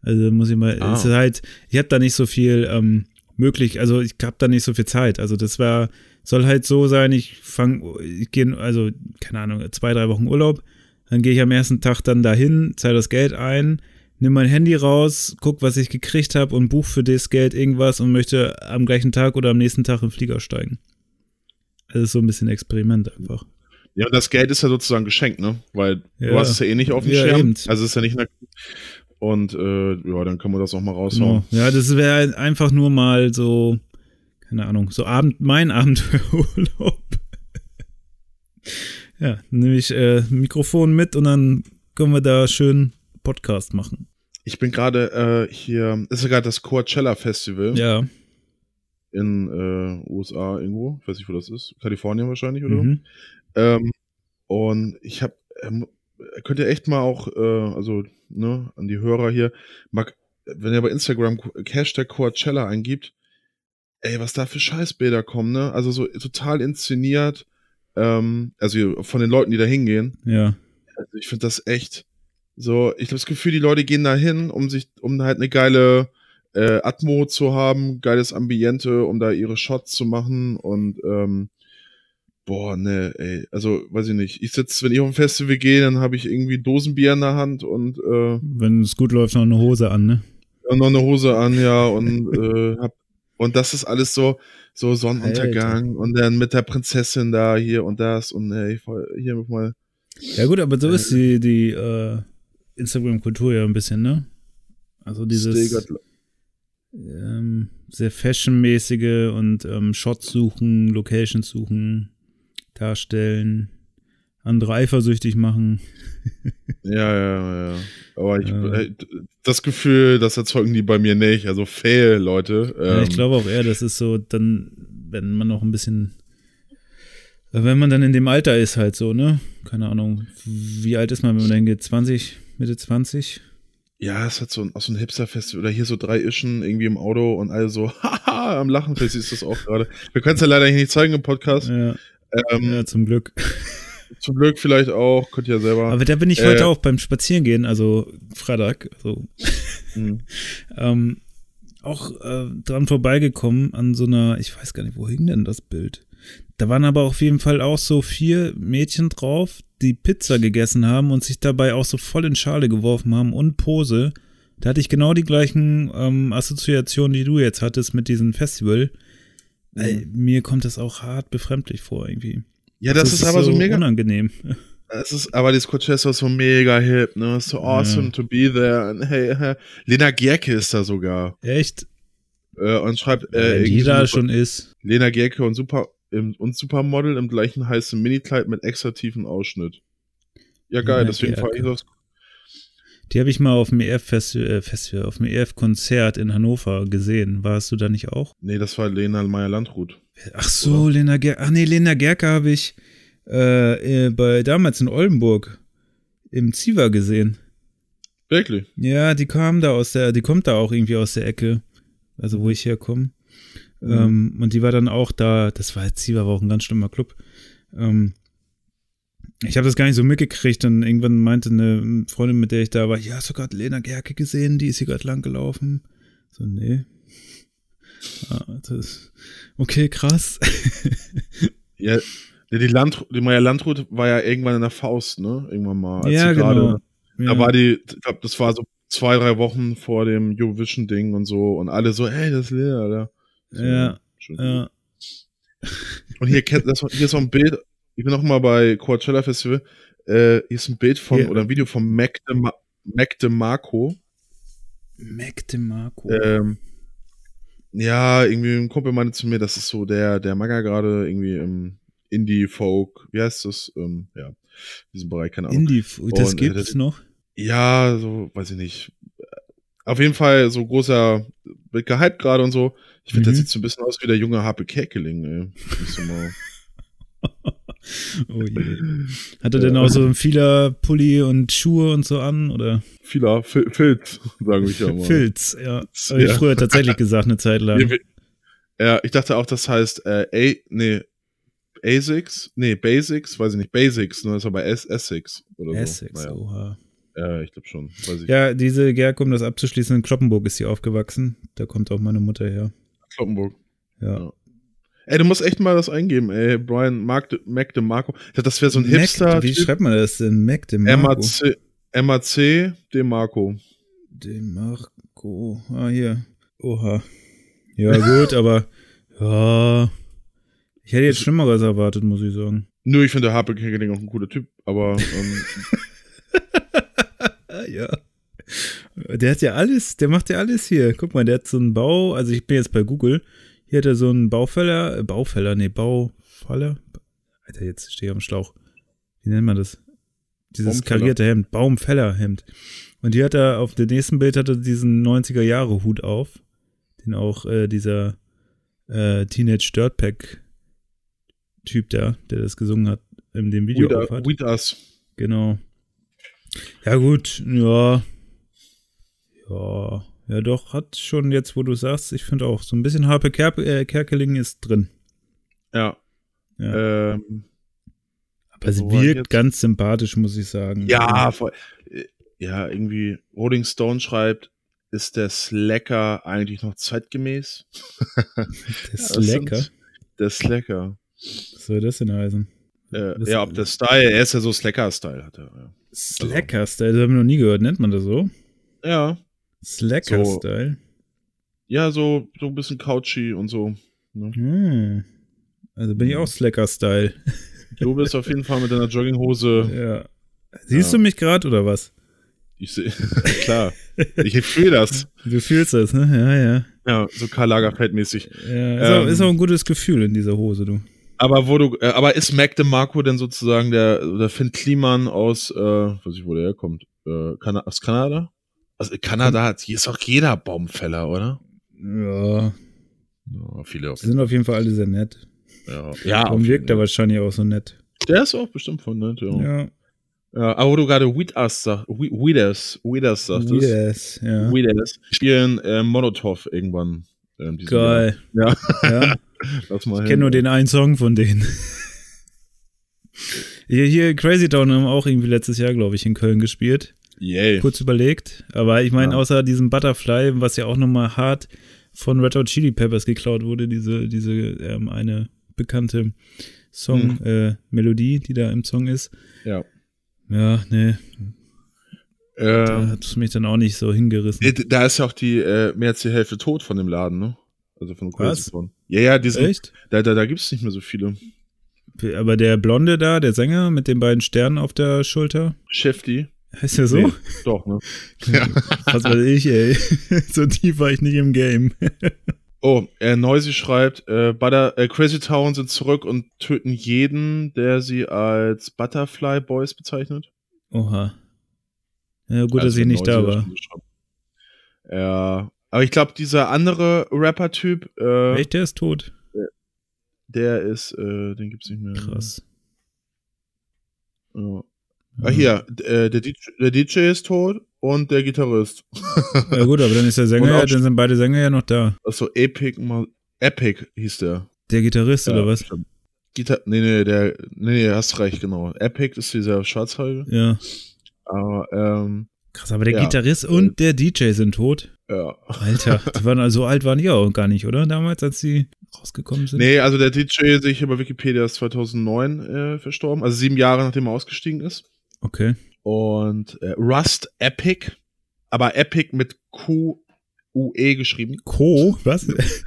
Also muss ich mal, Ah. es ist halt, ich habe da nicht so viel ähm, möglich, also ich habe da nicht so viel Zeit. Also das war, soll halt so sein, ich fange, ich gehe, also, keine Ahnung, zwei, drei Wochen Urlaub, dann gehe ich am ersten Tag dann dahin, zahle das Geld ein, nimm mein Handy raus, guck, was ich gekriegt habe und buch für das Geld irgendwas und möchte am gleichen Tag oder am nächsten Tag im Flieger steigen. Das ist so ein bisschen Experiment einfach. Ja, und das Geld ist ja sozusagen geschenkt, ne? Weil du Ja. hast es ja eh nicht auf dem Ja, Schirm. eben. Also es ist ja nicht. Und äh, ja, dann können wir das auch mal raushauen. Genau. Ja, das wäre einfach nur mal so, keine Ahnung, so Abend, mein Abenteuerurlaub. ja, nehme ich äh, Mikrofon mit und dann können wir da schön Podcast machen. Ich bin gerade äh, hier, ist ja gerade das Coachella Festival Ja. in äh, USA irgendwo. Ich weiß nicht, wo das ist. Kalifornien wahrscheinlich oder so. Mhm. Ähm, und ich habe, ähm, könnt ihr echt mal auch, äh, also ne, an die Hörer hier, mag, wenn ihr bei Instagram Hashtag Coachella eingibt, ey, was da für Scheißbilder kommen, ne? Also so total inszeniert, ähm, also von den Leuten, die da hingehen. Ja. Also ich finde das echt so, ich habe das Gefühl, die Leute gehen da hin, um sich, um halt eine geile äh, Atmo zu haben, geiles Ambiente, um da ihre Shots zu machen und ähm, boah, ne, ey, also weiß ich nicht. Ich sitze, wenn ich auf ein Festival gehe, dann habe ich irgendwie Dosenbier in der Hand und äh, Wenn es gut läuft, noch eine Hose an, ne? noch eine Hose an, ja, und äh, hab, und das ist alles so, so Sonnenuntergang und dann mit der Prinzessin da hier und das und ey, hier mal. Ja gut, aber so ist die, die äh, Instagram-Kultur ja ein bisschen, ne? Also dieses ähm, sehr fashionmäßige und ähm, Shots suchen, Locations suchen, darstellen, andere eifersüchtig machen. Ja, ja, ja. Aber ich, Ja. äh, das Gefühl, das erzeugen die bei mir nicht. Also fail, Leute. Ja, ich Ähm, glaube auch eher, das ist so, dann, wenn man noch ein bisschen, wenn man dann in dem Alter ist halt so, ne? Keine Ahnung, wie alt ist man, wenn man dann geht? 20, Mitte 20? Ja, es hat so ein, auch so ein Hipster-Festival oder hier so drei Ischen irgendwie im Auto und alle so, haha, am Lachen. Vielleicht siehst du das auch gerade. Wir können es ja leider nicht zeigen im Podcast. Ja, Ähm, ja zum Glück. Zum Glück vielleicht auch, könnt ihr ja selber. Aber da bin ich Äh, heute auch beim Spazierengehen, also Freitag, so Hm. ähm, auch äh, dran vorbeigekommen an so einer, ich weiß gar nicht, wo hing denn das Bild? Da waren aber auf jeden Fall auch so vier Mädchen drauf, die Pizza gegessen haben und sich dabei auch so voll in Schale geworfen haben und Pose. Da hatte ich genau die gleichen ähm, Assoziationen, die du jetzt hattest mit diesem Festival. Ey, mir kommt das auch hart befremdlich vor irgendwie. Ja, das, ist, aber so, mega. unangenehm. Es ist, aber das Coachella ist so mega hip, ne? It's so awesome Ja. to be there. And hey. Lena Gerke ist da sogar. Echt? Äh, und schreibt, äh, Wenn die da so- schon ist. Lena Gerke und Super im, und Supermodel im gleichen heißen Minikleid mit extra tiefen Ausschnitt. Ja, geil, Lena deswegen fahre ich Gerke. Die habe ich mal auf dem EF-Festival, äh, Festival, auf dem EF-Konzert in Hannover gesehen. Warst du da nicht auch? Nee, das war Lena Meyer-Landrut. Ach so, Lena Gerke. Ach nee, Lena Gerke habe ich äh, äh, bei damals in Oldenburg im Ziva gesehen. Wirklich? Ja, die kam da aus der, die kommt da auch irgendwie aus der Ecke, also wo ich herkomme. Mhm. Ähm, und die war dann auch da, das war Ziva, war auch ein ganz schlimmer Club. Ähm, Ich habe das gar nicht so mitgekriegt und irgendwann meinte eine Freundin, mit der ich da war, ja, hast du gerade Lena Gerke gesehen? Die ist hier gerade lang gelaufen. So, nee. Ah, das, okay, krass. ja, die, Land, die Maya Landrut war ja irgendwann in der Faust, ne? Irgendwann mal. ja, genau. Da ja. war die, ich glaube, das war so zwei, drei Wochen vor dem Eurovision-Ding und so und alle so, hey, das ist Lena, da. So, ja, schön. ja. Und hier, das, hier ist so ein Bild, ich bin noch mal bei Coachella Festival, äh, hier ist ein Bild von, Hier. oder ein Video von Mac, de Ma Mac DeMarco. Mac DeMarco. Ähm, ja, irgendwie ein Kumpel meinte zu mir, das ist so der, der Maga gerade irgendwie im Indie-Folk, wie heißt das? Ähm, ja, diesen Bereich, keine Ahnung. Indie, das Und, äh, gibt's das- noch? Ja, so, weiß ich nicht. Auf jeden Fall so großer, wird gehypt gerade und so. Ich finde, Mhm. das sieht so ein bisschen aus wie der junge Harpe Kerkeling, ey. Ich Oh je. Hat er denn auch so ein vieler Pulli und Schuhe und so an? Oder? Vieler Fil Filz, sagen wir ja mal. Filz, ja. Habe ich Ja. früher tatsächlich gesagt, eine Zeit lang. Ja, ich dachte auch, das heißt äh, A, nee, Asics, nee, Basics, weiß ich nicht, Basics, ne, das war bei S Essex oder so. Essex, Naja, oha. ja, ich glaube schon, ich. Ja, diese Gerke, um das abzuschließen, in Kloppenburg ist sie aufgewachsen. Da kommt auch meine Mutter her. Kloppenburg. Ja. Ja. Ey, du musst echt mal das eingeben, ey, Brian Mark de, Mac DeMarco. Das wäre so ein Mac, Hipster. wie schreibt man das denn? Mac de MAC, MAC DeMarco. De Marco. Ah, hier. Oha. Ja, gut, aber ja. Ich hätte jetzt Schlimmeres erwartet, muss ich sagen. Nö, ich finde der Harpe Kerkeling auch ein cooler Typ, aber ähm, ja. Der hat ja alles, der macht ja alles hier. Guck mal, der hat so einen Bau, also ich bin jetzt bei Google. Hier hat er so einen Baufäller, äh, Baufäller, nee, Baufaller. Alter, jetzt stehe ich am Schlauch. Wie nennt man das? Dieses Baumfäller. karierte Hemd, Baumfällerhemd. Und hier hat er, auf dem nächsten Bild hat er diesen 90er-Jahre-Hut auf, den auch äh, dieser äh, Teenage Dirtpack-Typ da, der das gesungen hat, in dem Video Weed, aufhat. Weed Us. Genau. Ja, gut, ja. Ja, ja, doch, hat schon jetzt, wo du sagst, ich finde auch, so ein bisschen Harpe Ker äh, Kerkeling ist drin. Ja. Ja. Ähm, Aber sie wirkt ganz sympathisch, muss ich sagen. Ja, voll. Äh, Ja, irgendwie Rolling Stone schreibt, ist der Slacker eigentlich noch zeitgemäß? Lecker. sind- Der Slacker. Was soll das denn heißen? Äh, ja, ob der Style, er ist ja so Slacker-Style, hat er. Slacker-Style, das haben wir noch nie gehört, nennt man das so? Ja, Slacker-Style. ja so, so ein bisschen couchy und so. Ne? Hm. Also bin ich auch Slacker-Style. Du bist auf jeden Fall mit deiner Jogginghose. Ja. Siehst Ja. du mich gerade oder was? Ich sehe, klar. Ich fühle das. Du fühlst das, ne? Ja, ja. Ja, so Karl Lagerfeld-mäßig. ja ist, auch, Ähm. ist auch ein gutes Gefühl in dieser Hose, du. Aber wo du, äh, aber ist Mac DeMarco denn sozusagen der, der Finn Kliman aus, äh, weiß ich, wo der herkommt, äh, Kana aus Kanada? Also Kanada hat, hier ist auch jeder Baumfäller, oder? Ja, Ja, viele auf sie sind auf jeden Fall alle sehr nett. Ja, ja Warum auf wirkt er Fall. wahrscheinlich auch so nett? Der ist auch bestimmt von nett, ja. ja. Ja, aber wo du gerade Weed Us sagst, We- Weeders, Weeders sagst du. yes, ja. Weeders spielen äh, Monotov irgendwann. Ähm, Geil. Jahr. Ja, Ja, lass mal ich kenne nur den einen Song von denen. Hier, hier Crazy Town haben auch irgendwie letztes Jahr, glaube ich, in Köln gespielt. Yay. Kurz überlegt. Aber ich meine, Ja. außer diesem Butterfly, was ja auch nochmal hart von Red Hot Chili Peppers geklaut wurde, diese, diese ähm, eine bekannte Song-Melodie, die da im Song ist. Ja. Ja, nee, da Ähm, hat es mich dann auch nicht so hingerissen. äh, da ist ja auch die, äh, mehr als die Hälfte tot von dem Laden, ne? Also von Crazy? Town. Ja, ja, die sind, Echt? da, da, da gibt's nicht mehr so viele. Aber der Blonde da, der Sänger mit den beiden Sternen auf der Schulter, Shefty. Heißt der so? Nee, doch, ne? Ja. Was weiß ich, ey. so tief war ich nicht im Game. Oh, äh, Noisy schreibt, äh, Butter, äh, Crazy Town sind zurück und töten jeden, der sie als Butterfly Boys bezeichnet. Oha. Ja, gut, dass Also ich nicht Noisy da war. Ja, aber ich glaube, dieser andere Rapper-Typ, äh, Echt, der ist tot. der ist, äh, den gibt's nicht mehr. Krass. Ja. Ah, hier, d- äh, der, DJ, der DJ ist tot und der Gitarrist. Ja gut, aber dann ist der Sänger, ja, dann sind beide Sänger ja noch da. Also Epic, Epic hieß der. Der Gitarrist oder Ja, was? stimmt. Gitar nee, nee, der, nee, nee, hast recht, genau. Epic ist dieser Schwarzhaarige. Ja. Aber, ähm, Krass, aber der Ja. Gitarrist und der DJ sind tot. ja. Alter, die waren also so alt waren die auch gar nicht, oder? Damals, als die rausgekommen sind. Nee, also der DJ, sehe ich hier bei Wikipedia, ist 2009 äh, verstorben. Also sieben Jahre, nachdem er ausgestiegen ist. Okay. Und äh, Rust Epic, aber Epic mit Q-U-E geschrieben. Co? Was?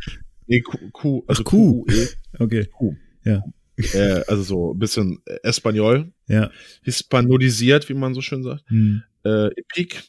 Nee, Q, Q also Ach, Q. Q-U-E. Okay. Äh, also so ein bisschen äh, Espanol. Ja. Hispanolisiert, wie man so schön sagt. Hm. Äh, Epic.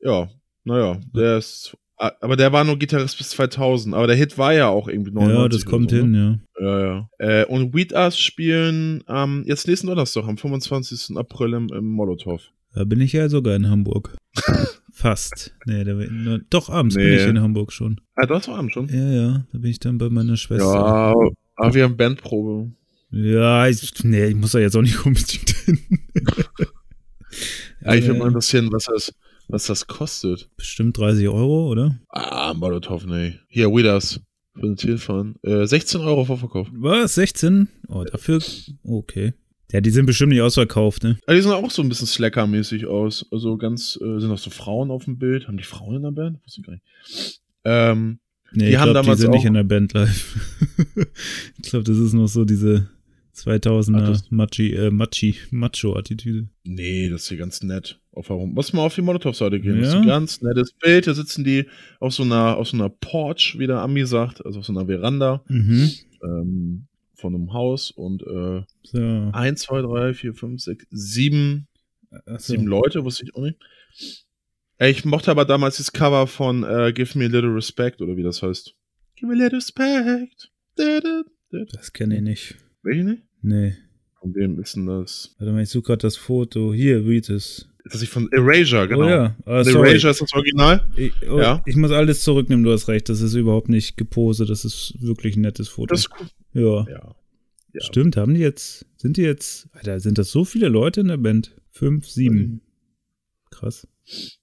Ja, naja, der ist. Ah, Aber der war nur Gitarrist bis 2000. Aber der Hit war ja auch irgendwie 99. Ja, das kommt so, hin, Ne? ja. Ja, ja. Äh, und Weed Us spielen am jetzt nächsten Donnerstag, am 25. April im, im Molotow. Da bin ich ja sogar in Hamburg. Fast. Nee, da bin, doch, abends bin Nee. ich in Hamburg schon. Ah, das war Abend schon. Ja, ja, da bin ich dann bei meiner Schwester. Ja, aber wir haben Bandprobe. Ja, ich, nee, ich muss da jetzt auch nicht unbedingt hin. Eigentlich würde Äh, mal interessieren, was das, was das kostet. Bestimmt 30 Euro, oder? Ah, Molotow, nee. Hier, Weed Us. Für den Zielfahren. Äh, 16 Euro Vorverkauf. Was? 16? Oh, dafür. Okay. Ja, die sind bestimmt nicht ausverkauft, ne? Aber die sehen auch so ein bisschen Slacker-mäßig aus. Also ganz, äh, sind auch so Frauen auf dem Bild. Haben die Frauen in der Band? Wusste ich gar nicht. Ähm, Nee, Die ich haben glaube, die damals sind nicht in der Band live. ich glaube, das ist noch so diese 2000er Ah, das- Machi, äh, Machi, Macho-Attitüde. nee, das ist hier ganz nett. Auf warum? Muss mal auf die Molotow-Seite gehen. Das ist Ja? ein ganz nettes Bild. Da sitzen die auf so einer, auf so einer Porch, wie der Ami sagt, also auf so einer Veranda Mhm. ähm, von einem Haus und äh, So. eins, zwei, drei, vier, fünf, sechs, sieben Ach so. Sieben Leute, wusste ich auch nicht. Ich mochte aber damals das Cover von äh, Give Me a Little Respect oder wie das heißt. Give me a little respect. Da, da, da. Das kenne ich nicht. Welche nicht? Nee. Von wem ist denn das? Warte mal, ich suche gerade das Foto. Hier, read es. Ist das nicht von Erasure, genau. Oh ja. Sorry. Erasure ist das Original. Ich, oh, Ja. ich muss alles zurücknehmen, du hast recht. Das ist überhaupt nicht gepose. Das ist wirklich ein nettes Foto. Das ist cool. ja. Ja. Ja. Stimmt, haben die jetzt, sind die jetzt, Alter, sind das so viele Leute in der Band? Fünf, sieben. Krass.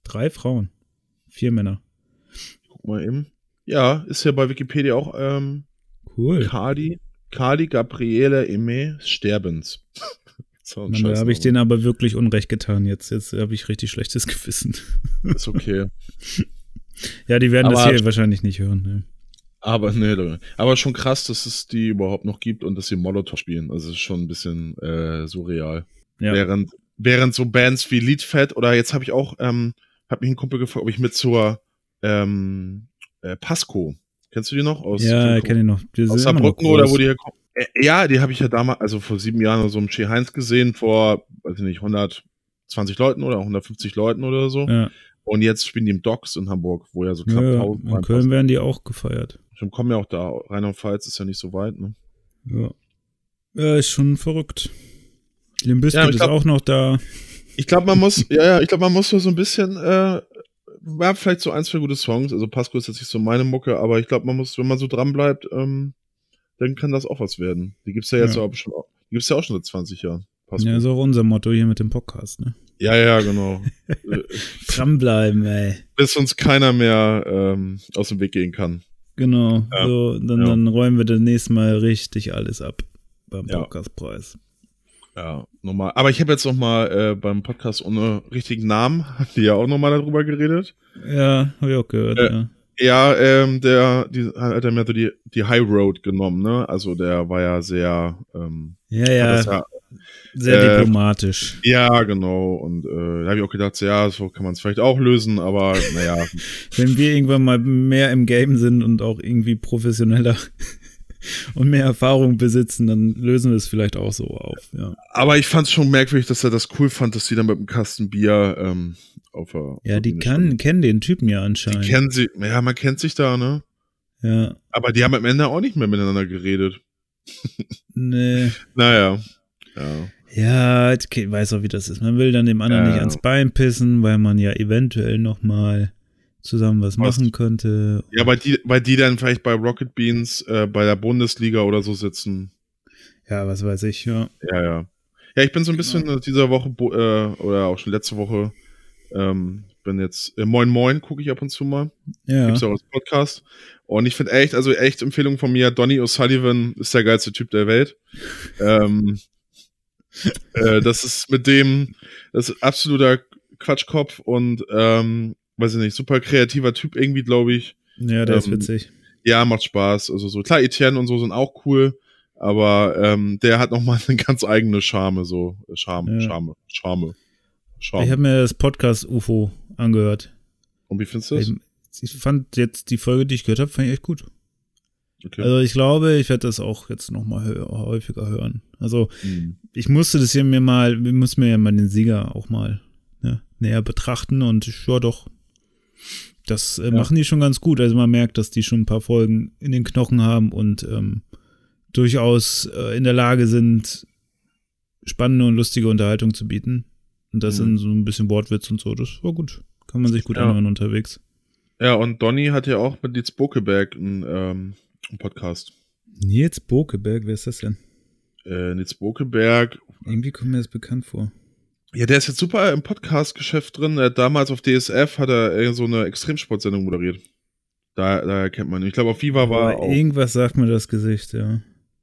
Drei Frauen. Vier Männer. Guck mal eben. Ja, ist ja bei Wikipedia auch ähm, Cool. Cardi. Cardi Gabriele Aimé Sterbens. So Mann, da habe ich denen aber wirklich Unrecht getan jetzt. Jetzt habe ich richtig schlechtes Gewissen. Ist okay. ja, die werden das Aber- hier wahrscheinlich nicht hören. Ne? Aber nee, Leute. aber schon krass, dass es die überhaupt noch gibt und dass sie Molotow spielen. Also es ist schon ein bisschen äh, surreal. Ja. Während, während so Bands wie Liedfett oder jetzt habe ich auch, ähm, hat mich ein Kumpel gefragt, ob ich mit zur ähm, äh, Pasco. Kennst du die noch? Aus ja, Jimco? kenne ich noch. Die aus immer noch Saarbrücken oder wo die herkommen? Äh, ja, die habe ich ja damals, also vor sieben Jahren oder so im Che Heinz gesehen, vor, weiß ich nicht, 120 Leuten oder 150 Leuten oder so. Ja, Und jetzt spielen die im Docks in Hamburg, wo ja so knapp ja, 1000 in Köln werden die auch gefeiert. Ich komme ja auch da. Rheinland-Pfalz ist ja nicht so weit, ne? Ja. Ja, ist schon verrückt. Limp Bizkit Ja, ist auch noch da. Ich glaube, man muss, ja, ja, ich glaube, man muss so ein bisschen, äh, ja, vielleicht so ein, zwei gute Songs. Also Pasco ist jetzt nicht so meine Mucke, aber ich glaube, man muss, wenn man so dran bleibt, ähm, dann kann das auch was werden. Die gibt's ja jetzt Ja. auch schon, die gibt's ja auch schon seit 20 Jahren. Pasco. Ja, ist auch unser Motto hier mit dem Podcast, ne? ja, ja, genau. Dranbleiben, ey. Bis uns keiner mehr ähm, aus dem Weg gehen kann. Genau. Ja. So, dann, Ja. dann räumen wir demnächst mal richtig alles ab beim. Podcastpreis. Ja, nochmal. Aber ich habe jetzt nochmal äh, beim Podcast ohne richtigen Namen, haben die ja auch nochmal darüber geredet. Ja, habe ich auch gehört, Äh, ja. Ja, ähm, der, die, hat er mir so die, die High Road genommen, ne? Also der war ja sehr, ähm, Ja, ja, sehr äh, diplomatisch. ja, genau. Und äh, da habe ich auch gedacht, ja, so kann man es vielleicht auch lösen, aber naja, Wenn wir irgendwann mal mehr im Game sind und auch irgendwie professioneller und mehr Erfahrung besitzen, dann lösen wir es vielleicht auch so auf, ja. aber ich fand es schon merkwürdig, dass er das cool fand, dass die dann mit einem Kasten Bier ähm, auf der Ja, die kann, kennen den Typen ja Die anscheinend. kennen sie, ja, man kennt sich da, ne? ja, Aber die haben am Ende auch nicht mehr miteinander geredet. nee. Naja, ja. Ja, okay, weiß auch, wie das ist. Man will dann dem anderen Ja. nicht ans Bein pissen, weil man ja eventuell noch mal zusammen was Was? machen könnte. Ja, weil die, weil die dann vielleicht bei Rocket Beans äh, bei der Bundesliga oder so sitzen. Ja, was weiß ich, ja. Ja, ja. Ja, ich bin so ein bisschen äh, dieser Woche äh, oder auch schon letzte Woche ähm, bin jetzt, äh, Moin Moin gucke ich ab und zu mal. Ja. Gibt's auch als Podcast. Und ich finde echt, also echt Empfehlung von mir, Donny O'Sullivan ist der geilste Typ der Welt. ähm, äh, das ist mit dem, das ist absoluter Quatschkopf und, ähm, weiß ich nicht, super kreativer Typ irgendwie, glaube ich. Ja, der ist Ähm, witzig. Ja, macht Spaß. Also so, klar, Etienne und so sind auch cool, aber ähm, der hat nochmal eine ganz eigene Charme, so äh, Charme, Ja. Charme, Charme, Charme. Ich habe mir das Podcast UFO angehört. und wie findest du das? Ich, ich fand jetzt die Folge, die ich gehört habe, fand ich echt gut. Okay. Also ich glaube, ich werde das auch jetzt noch mal hö häufiger hören. Also Hm. ich musste das hier mir mal, wir müssen mir ja mal den Sieger auch mal ne, näher betrachten und ja doch, das äh, machen die schon ganz gut. Also man merkt, dass die schon ein paar Folgen in den Knochen haben und ähm, durchaus äh, in der Lage sind, spannende und lustige Unterhaltung zu bieten. Und das Mhm. in so ein bisschen Wortwitz und so, das war gut. Kann man sich gut Ja. anhören unterwegs. Ja, und Donny hat ja auch mit Nils Bokeberg einen, ähm, einen Podcast. Nils Bokeberg, wer ist das denn? Äh, Nils Bokeberg, Irgendwie kommt mir das bekannt vor. Ja, der ist jetzt super im Podcast-Geschäft drin. Hat damals auf DSF hat er äh, so eine Extremsportsendung moderiert. Da, daher kennt man ihn. Ich glaube, auf Viva war er Aber auch. irgendwas sagt mir das Gesicht, ja.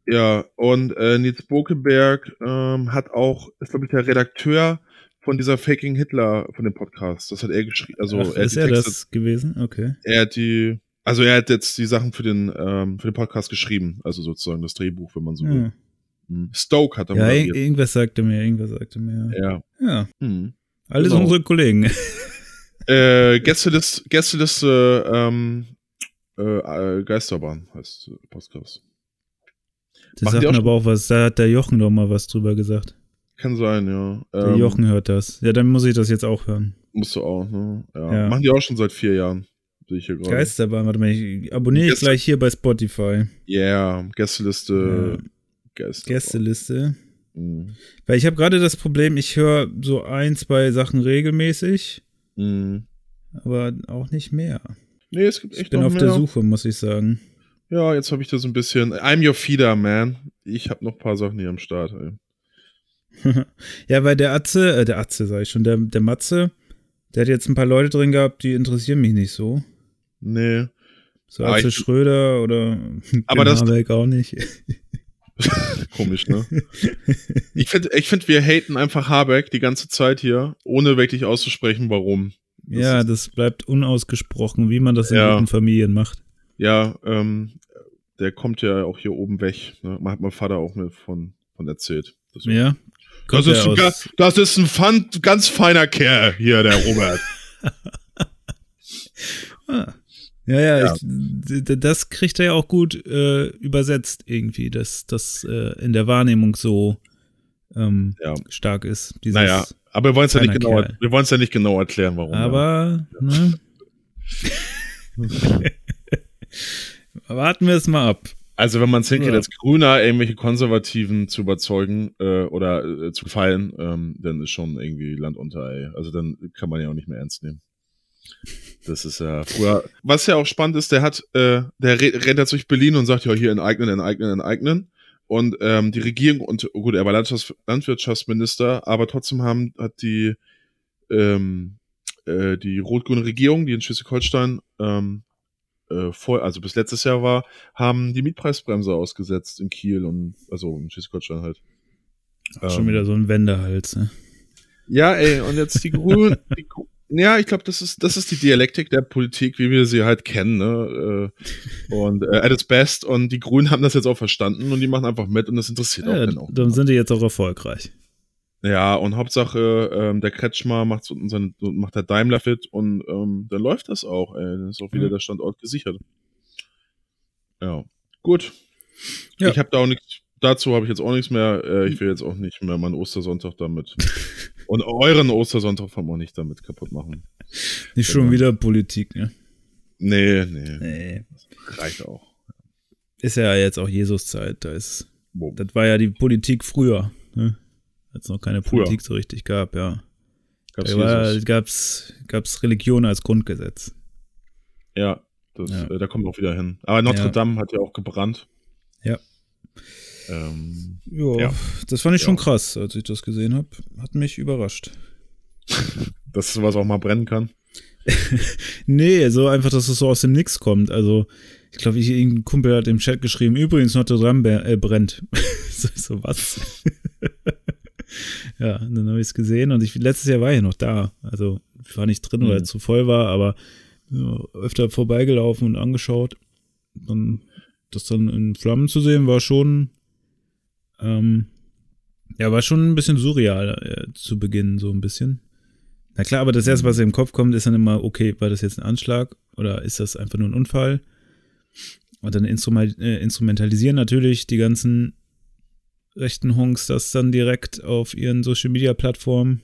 Ja, und äh, Nils Bokeberg ähm, hat auch, ist glaube ich der Redakteur von dieser Faking Hitler von dem Podcast. Das hat er geschrieben. Also Ach, er ist er Texte, das gewesen? Okay. er hat die, also er hat jetzt die Sachen für den ähm, für den Podcast geschrieben, also sozusagen das Drehbuch, wenn man so will. Ja. Stoke hat er ja moderiert. irgendwas sagte mir, irgendwas sagte mir. Ja. Ja, Hm. alles Genau. unsere Kollegen. Äh, Gästeliste, Gästeliste ähm, äh, Geisterbahn heißt äh, Podcast. Das Machen sagt mir aber auch was, da hat der Jochen doch mal was drüber gesagt. Kann sein, ja. Der Ähm, Jochen hört das. Ja, dann muss ich das jetzt auch hören. Musst du auch, ne? Ja. Ja. Machen die auch schon seit vier Jahren. Sehe ich hier gerade. Geisterbahn, warte mal, ich abonniere ich gleich hier bei Spotify. Ja, yeah, Gästeliste. Gäste. Gästeliste. Mhm. Weil ich habe gerade das Problem, ich höre so ein, zwei Sachen regelmäßig, Mhm. aber auch nicht mehr. Nee, es gibt Ich echt bin noch auf mehr. der Suche, muss ich sagen. Ja, jetzt habe ich da so ein bisschen. I'm your feeder, man. Ich habe noch ein paar Sachen hier am Start. Ja, weil der Atze, äh, der Atze sag ich schon, der, der Matze, der hat jetzt ein paar Leute drin gehabt, die interessieren mich nicht so. Nee. So Ah, Atze ich- Schröder oder Aber das- auch nicht. Komisch, ne? ich finde, ich find, wir haten einfach Habeck die ganze Zeit hier, ohne wirklich auszusprechen, warum. Das ja, das bleibt unausgesprochen, wie man das in Ja. guten Familien macht. Ja, ähm, der kommt ja auch hier oben weg. Ne? Hat mein Vater auch mir von, von erzählt. Das, Ja. das, ist ein, das ist ein fan, ganz feiner Kerl hier, der Robert. ah. Ja, ja, Ja. Ich, das kriegt er ja auch gut äh, übersetzt irgendwie, dass das äh, in der Wahrnehmung so ähm, Ja. stark ist. Dieses, naja, aber wir wollen es ja nicht genau, wir wollen es ja nicht genau erklären, warum. Aber, ne? Warten wir es mal ab. Also wenn man es hinkriegt, Ja. als Grüner irgendwelche Konservativen zu überzeugen äh, oder äh, zu gefallen, ähm, dann ist schon irgendwie Land unter, ey. Also dann kann man ja auch nicht mehr ernst nehmen. Das ist ja früher. Was ja auch spannend ist, der hat, äh, der re- rennt jetzt durch Berlin und sagt ja hier enteignen, enteignen, enteignen. Und ähm, die Regierung und gut, er war Landwirtschafts Landwirtschaftsminister, aber trotzdem haben hat die ähm, äh, die rot-grüne Regierung, die in Schleswig-Holstein ähm, äh, vor, also bis letztes Jahr war, haben die Mietpreisbremse ausgesetzt in Kiel und also in Schleswig-Holstein halt. Schon Ähm, wieder so ein Wendehals, ne? Ja, ey, und jetzt die Grünen. die, ja, ich glaube, das ist, das ist die Dialektik der Politik, wie wir sie halt kennen, ne? Äh, Und äh, at its best. Und die Grünen haben das jetzt auch verstanden und die machen einfach mit und das interessiert auch Ja, dann auch. dann sind die jetzt auch erfolgreich. Ja, und Hauptsache, ähm, der Kretschmer macht seine, macht der Daimler fit und ähm, dann läuft das auch, ey. Dann ist auch wieder Ja. der Standort gesichert. Ja. Gut. Ja. Ich habe da auch nichts, dazu habe ich jetzt auch nichts mehr. Äh, ich will jetzt auch nicht mehr meinen Ostersonntag damit. und euren Ostersonntag vor allem auch nicht damit kaputt machen. Nicht schon Genau. wieder Politik, ne? Nee, nee. Nee. Reicht auch. Ist ja jetzt auch Jesuszeit. Da ist, Wo- das war ja die Politik früher, ne? Als es noch keine Früher. Politik so richtig gab, ja. Gab's Da war, Jesus. gab's, gab's Religion als Grundgesetz. Ja, das, Ja. Äh, da kommen wir auch wieder hin. Aber Notre Ja. Dame hat ja auch gebrannt. Ja. Ähm, Jo, Ja. das fand ich schon Ja. krass, als ich das gesehen habe. Hat mich überrascht. dass sowas auch mal brennen kann. nee, so einfach, dass es so aus dem Nix kommt. Also, ich glaube, ich, irgendein Kumpel hat im Chat geschrieben, übrigens Notre Dame äh, brennt. so, so, was? ja, dann habe ich es gesehen und ich, letztes Jahr war ich noch da. Also, ich war nicht drin, weil es zu voll war, aber ja, öfter vorbeigelaufen und angeschaut. Dann, das dann in Flammen zu sehen, war schon, ähm, ja, war schon ein bisschen surreal äh, zu Beginn, so ein bisschen. Na klar, aber das erste, was im Kopf kommt, ist dann immer, okay, war das jetzt ein Anschlag oder ist das einfach nur ein Unfall? Und dann instrument, äh, instrumentalisieren natürlich die ganzen rechten Honks das dann direkt auf ihren Social Media Plattformen.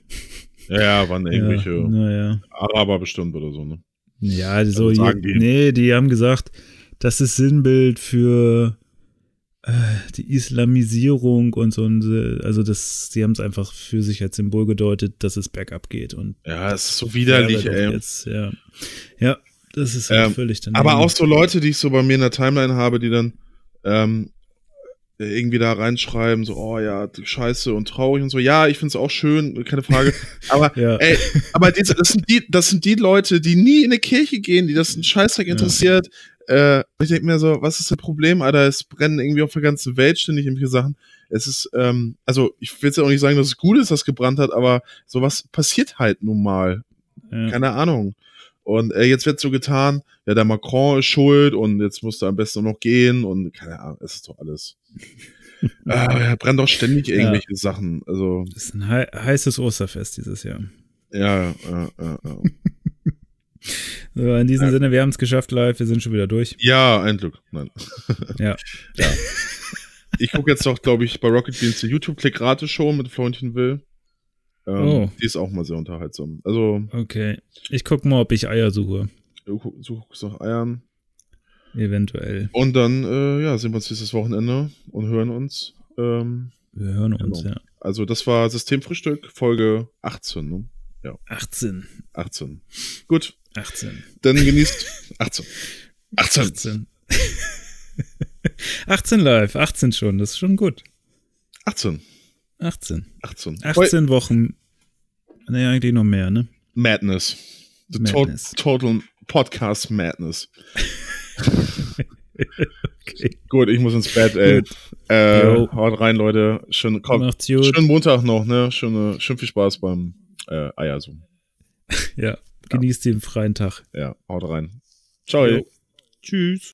Ja, ja waren irgendwelche ja, naja. Araber bestimmt oder so, ne? Ja, so, also je, die. nee, die haben gesagt, das ist Sinnbild für die Islamisierung und so. Also, das, die haben es einfach für sich als Symbol gedeutet, dass es bergab geht. Und ja, es ist so widerlich, ey. Jetzt, ja. ja, das ist halt ähm, völlig daneben. Aber auch so Leute, die ich so bei mir in der Timeline habe, die dann ähm, irgendwie da reinschreiben, so, oh ja, scheiße und traurig und so. Ja, ich find's auch schön, keine Frage. Aber, ja. ey, aber diese, das, sind die, das sind die Leute, die nie in eine Kirche gehen, die das ein Scheißdreck interessiert. Ja. Äh, ich denke mir so, was ist das Problem, Alter? Es brennen irgendwie auf der ganzen Welt ständig irgendwelche Sachen. Es ist, ähm, also ich will jetzt auch nicht sagen, dass es gut ist, dass gebrannt hat, aber sowas passiert halt nun mal. Ja. Keine Ahnung. Und äh, jetzt wird so getan, ja, der Macron ist schuld und jetzt musst du am besten noch gehen und keine Ahnung, es ist doch alles. ah, er brennt doch ständig irgendwelche ja. Sachen. Also. Das ist ein he heißes Osterfest dieses Jahr. Ja, ja, ja. ja. so, in diesem ja. Sinne, wir haben es geschafft live, wir sind schon wieder durch. Ja, ein Glück. Nein. Ja. ja. Ich gucke jetzt doch, glaube ich, bei Rocket Beans die YouTube-Klick-Rate-Show mit Florentine Will. Ähm, oh. Die ist auch mal sehr unterhaltsam. Also. Okay. Ich gucke mal, ob ich Eier suche. Du suchst nach Eiern. Eventuell. Und dann, äh, ja, sehen wir uns dieses Wochenende und hören uns. Ähm, wir hören genau. uns, ja. Also, das war Systemfrühstück, Folge 18, ne? Ja. 18. 18. Gut. 18. Dann genießt 18. 18. 18. 18 live, 18 schon, das ist schon gut. 18. 18. 18. 18 Wochen. Nee, eigentlich noch mehr, ne? Madness. The Madness. To total Podcast Madness. okay. Gut, ich muss ins Bett, ey. Äh, haut rein, Leute. Schön, komm, schönen Montag noch, ne? Schöne, schön viel Spaß beim äh, Eiersum. ja, genießt ja. den freien Tag. Ja, haut rein. Ciao. Jo. Tschüss.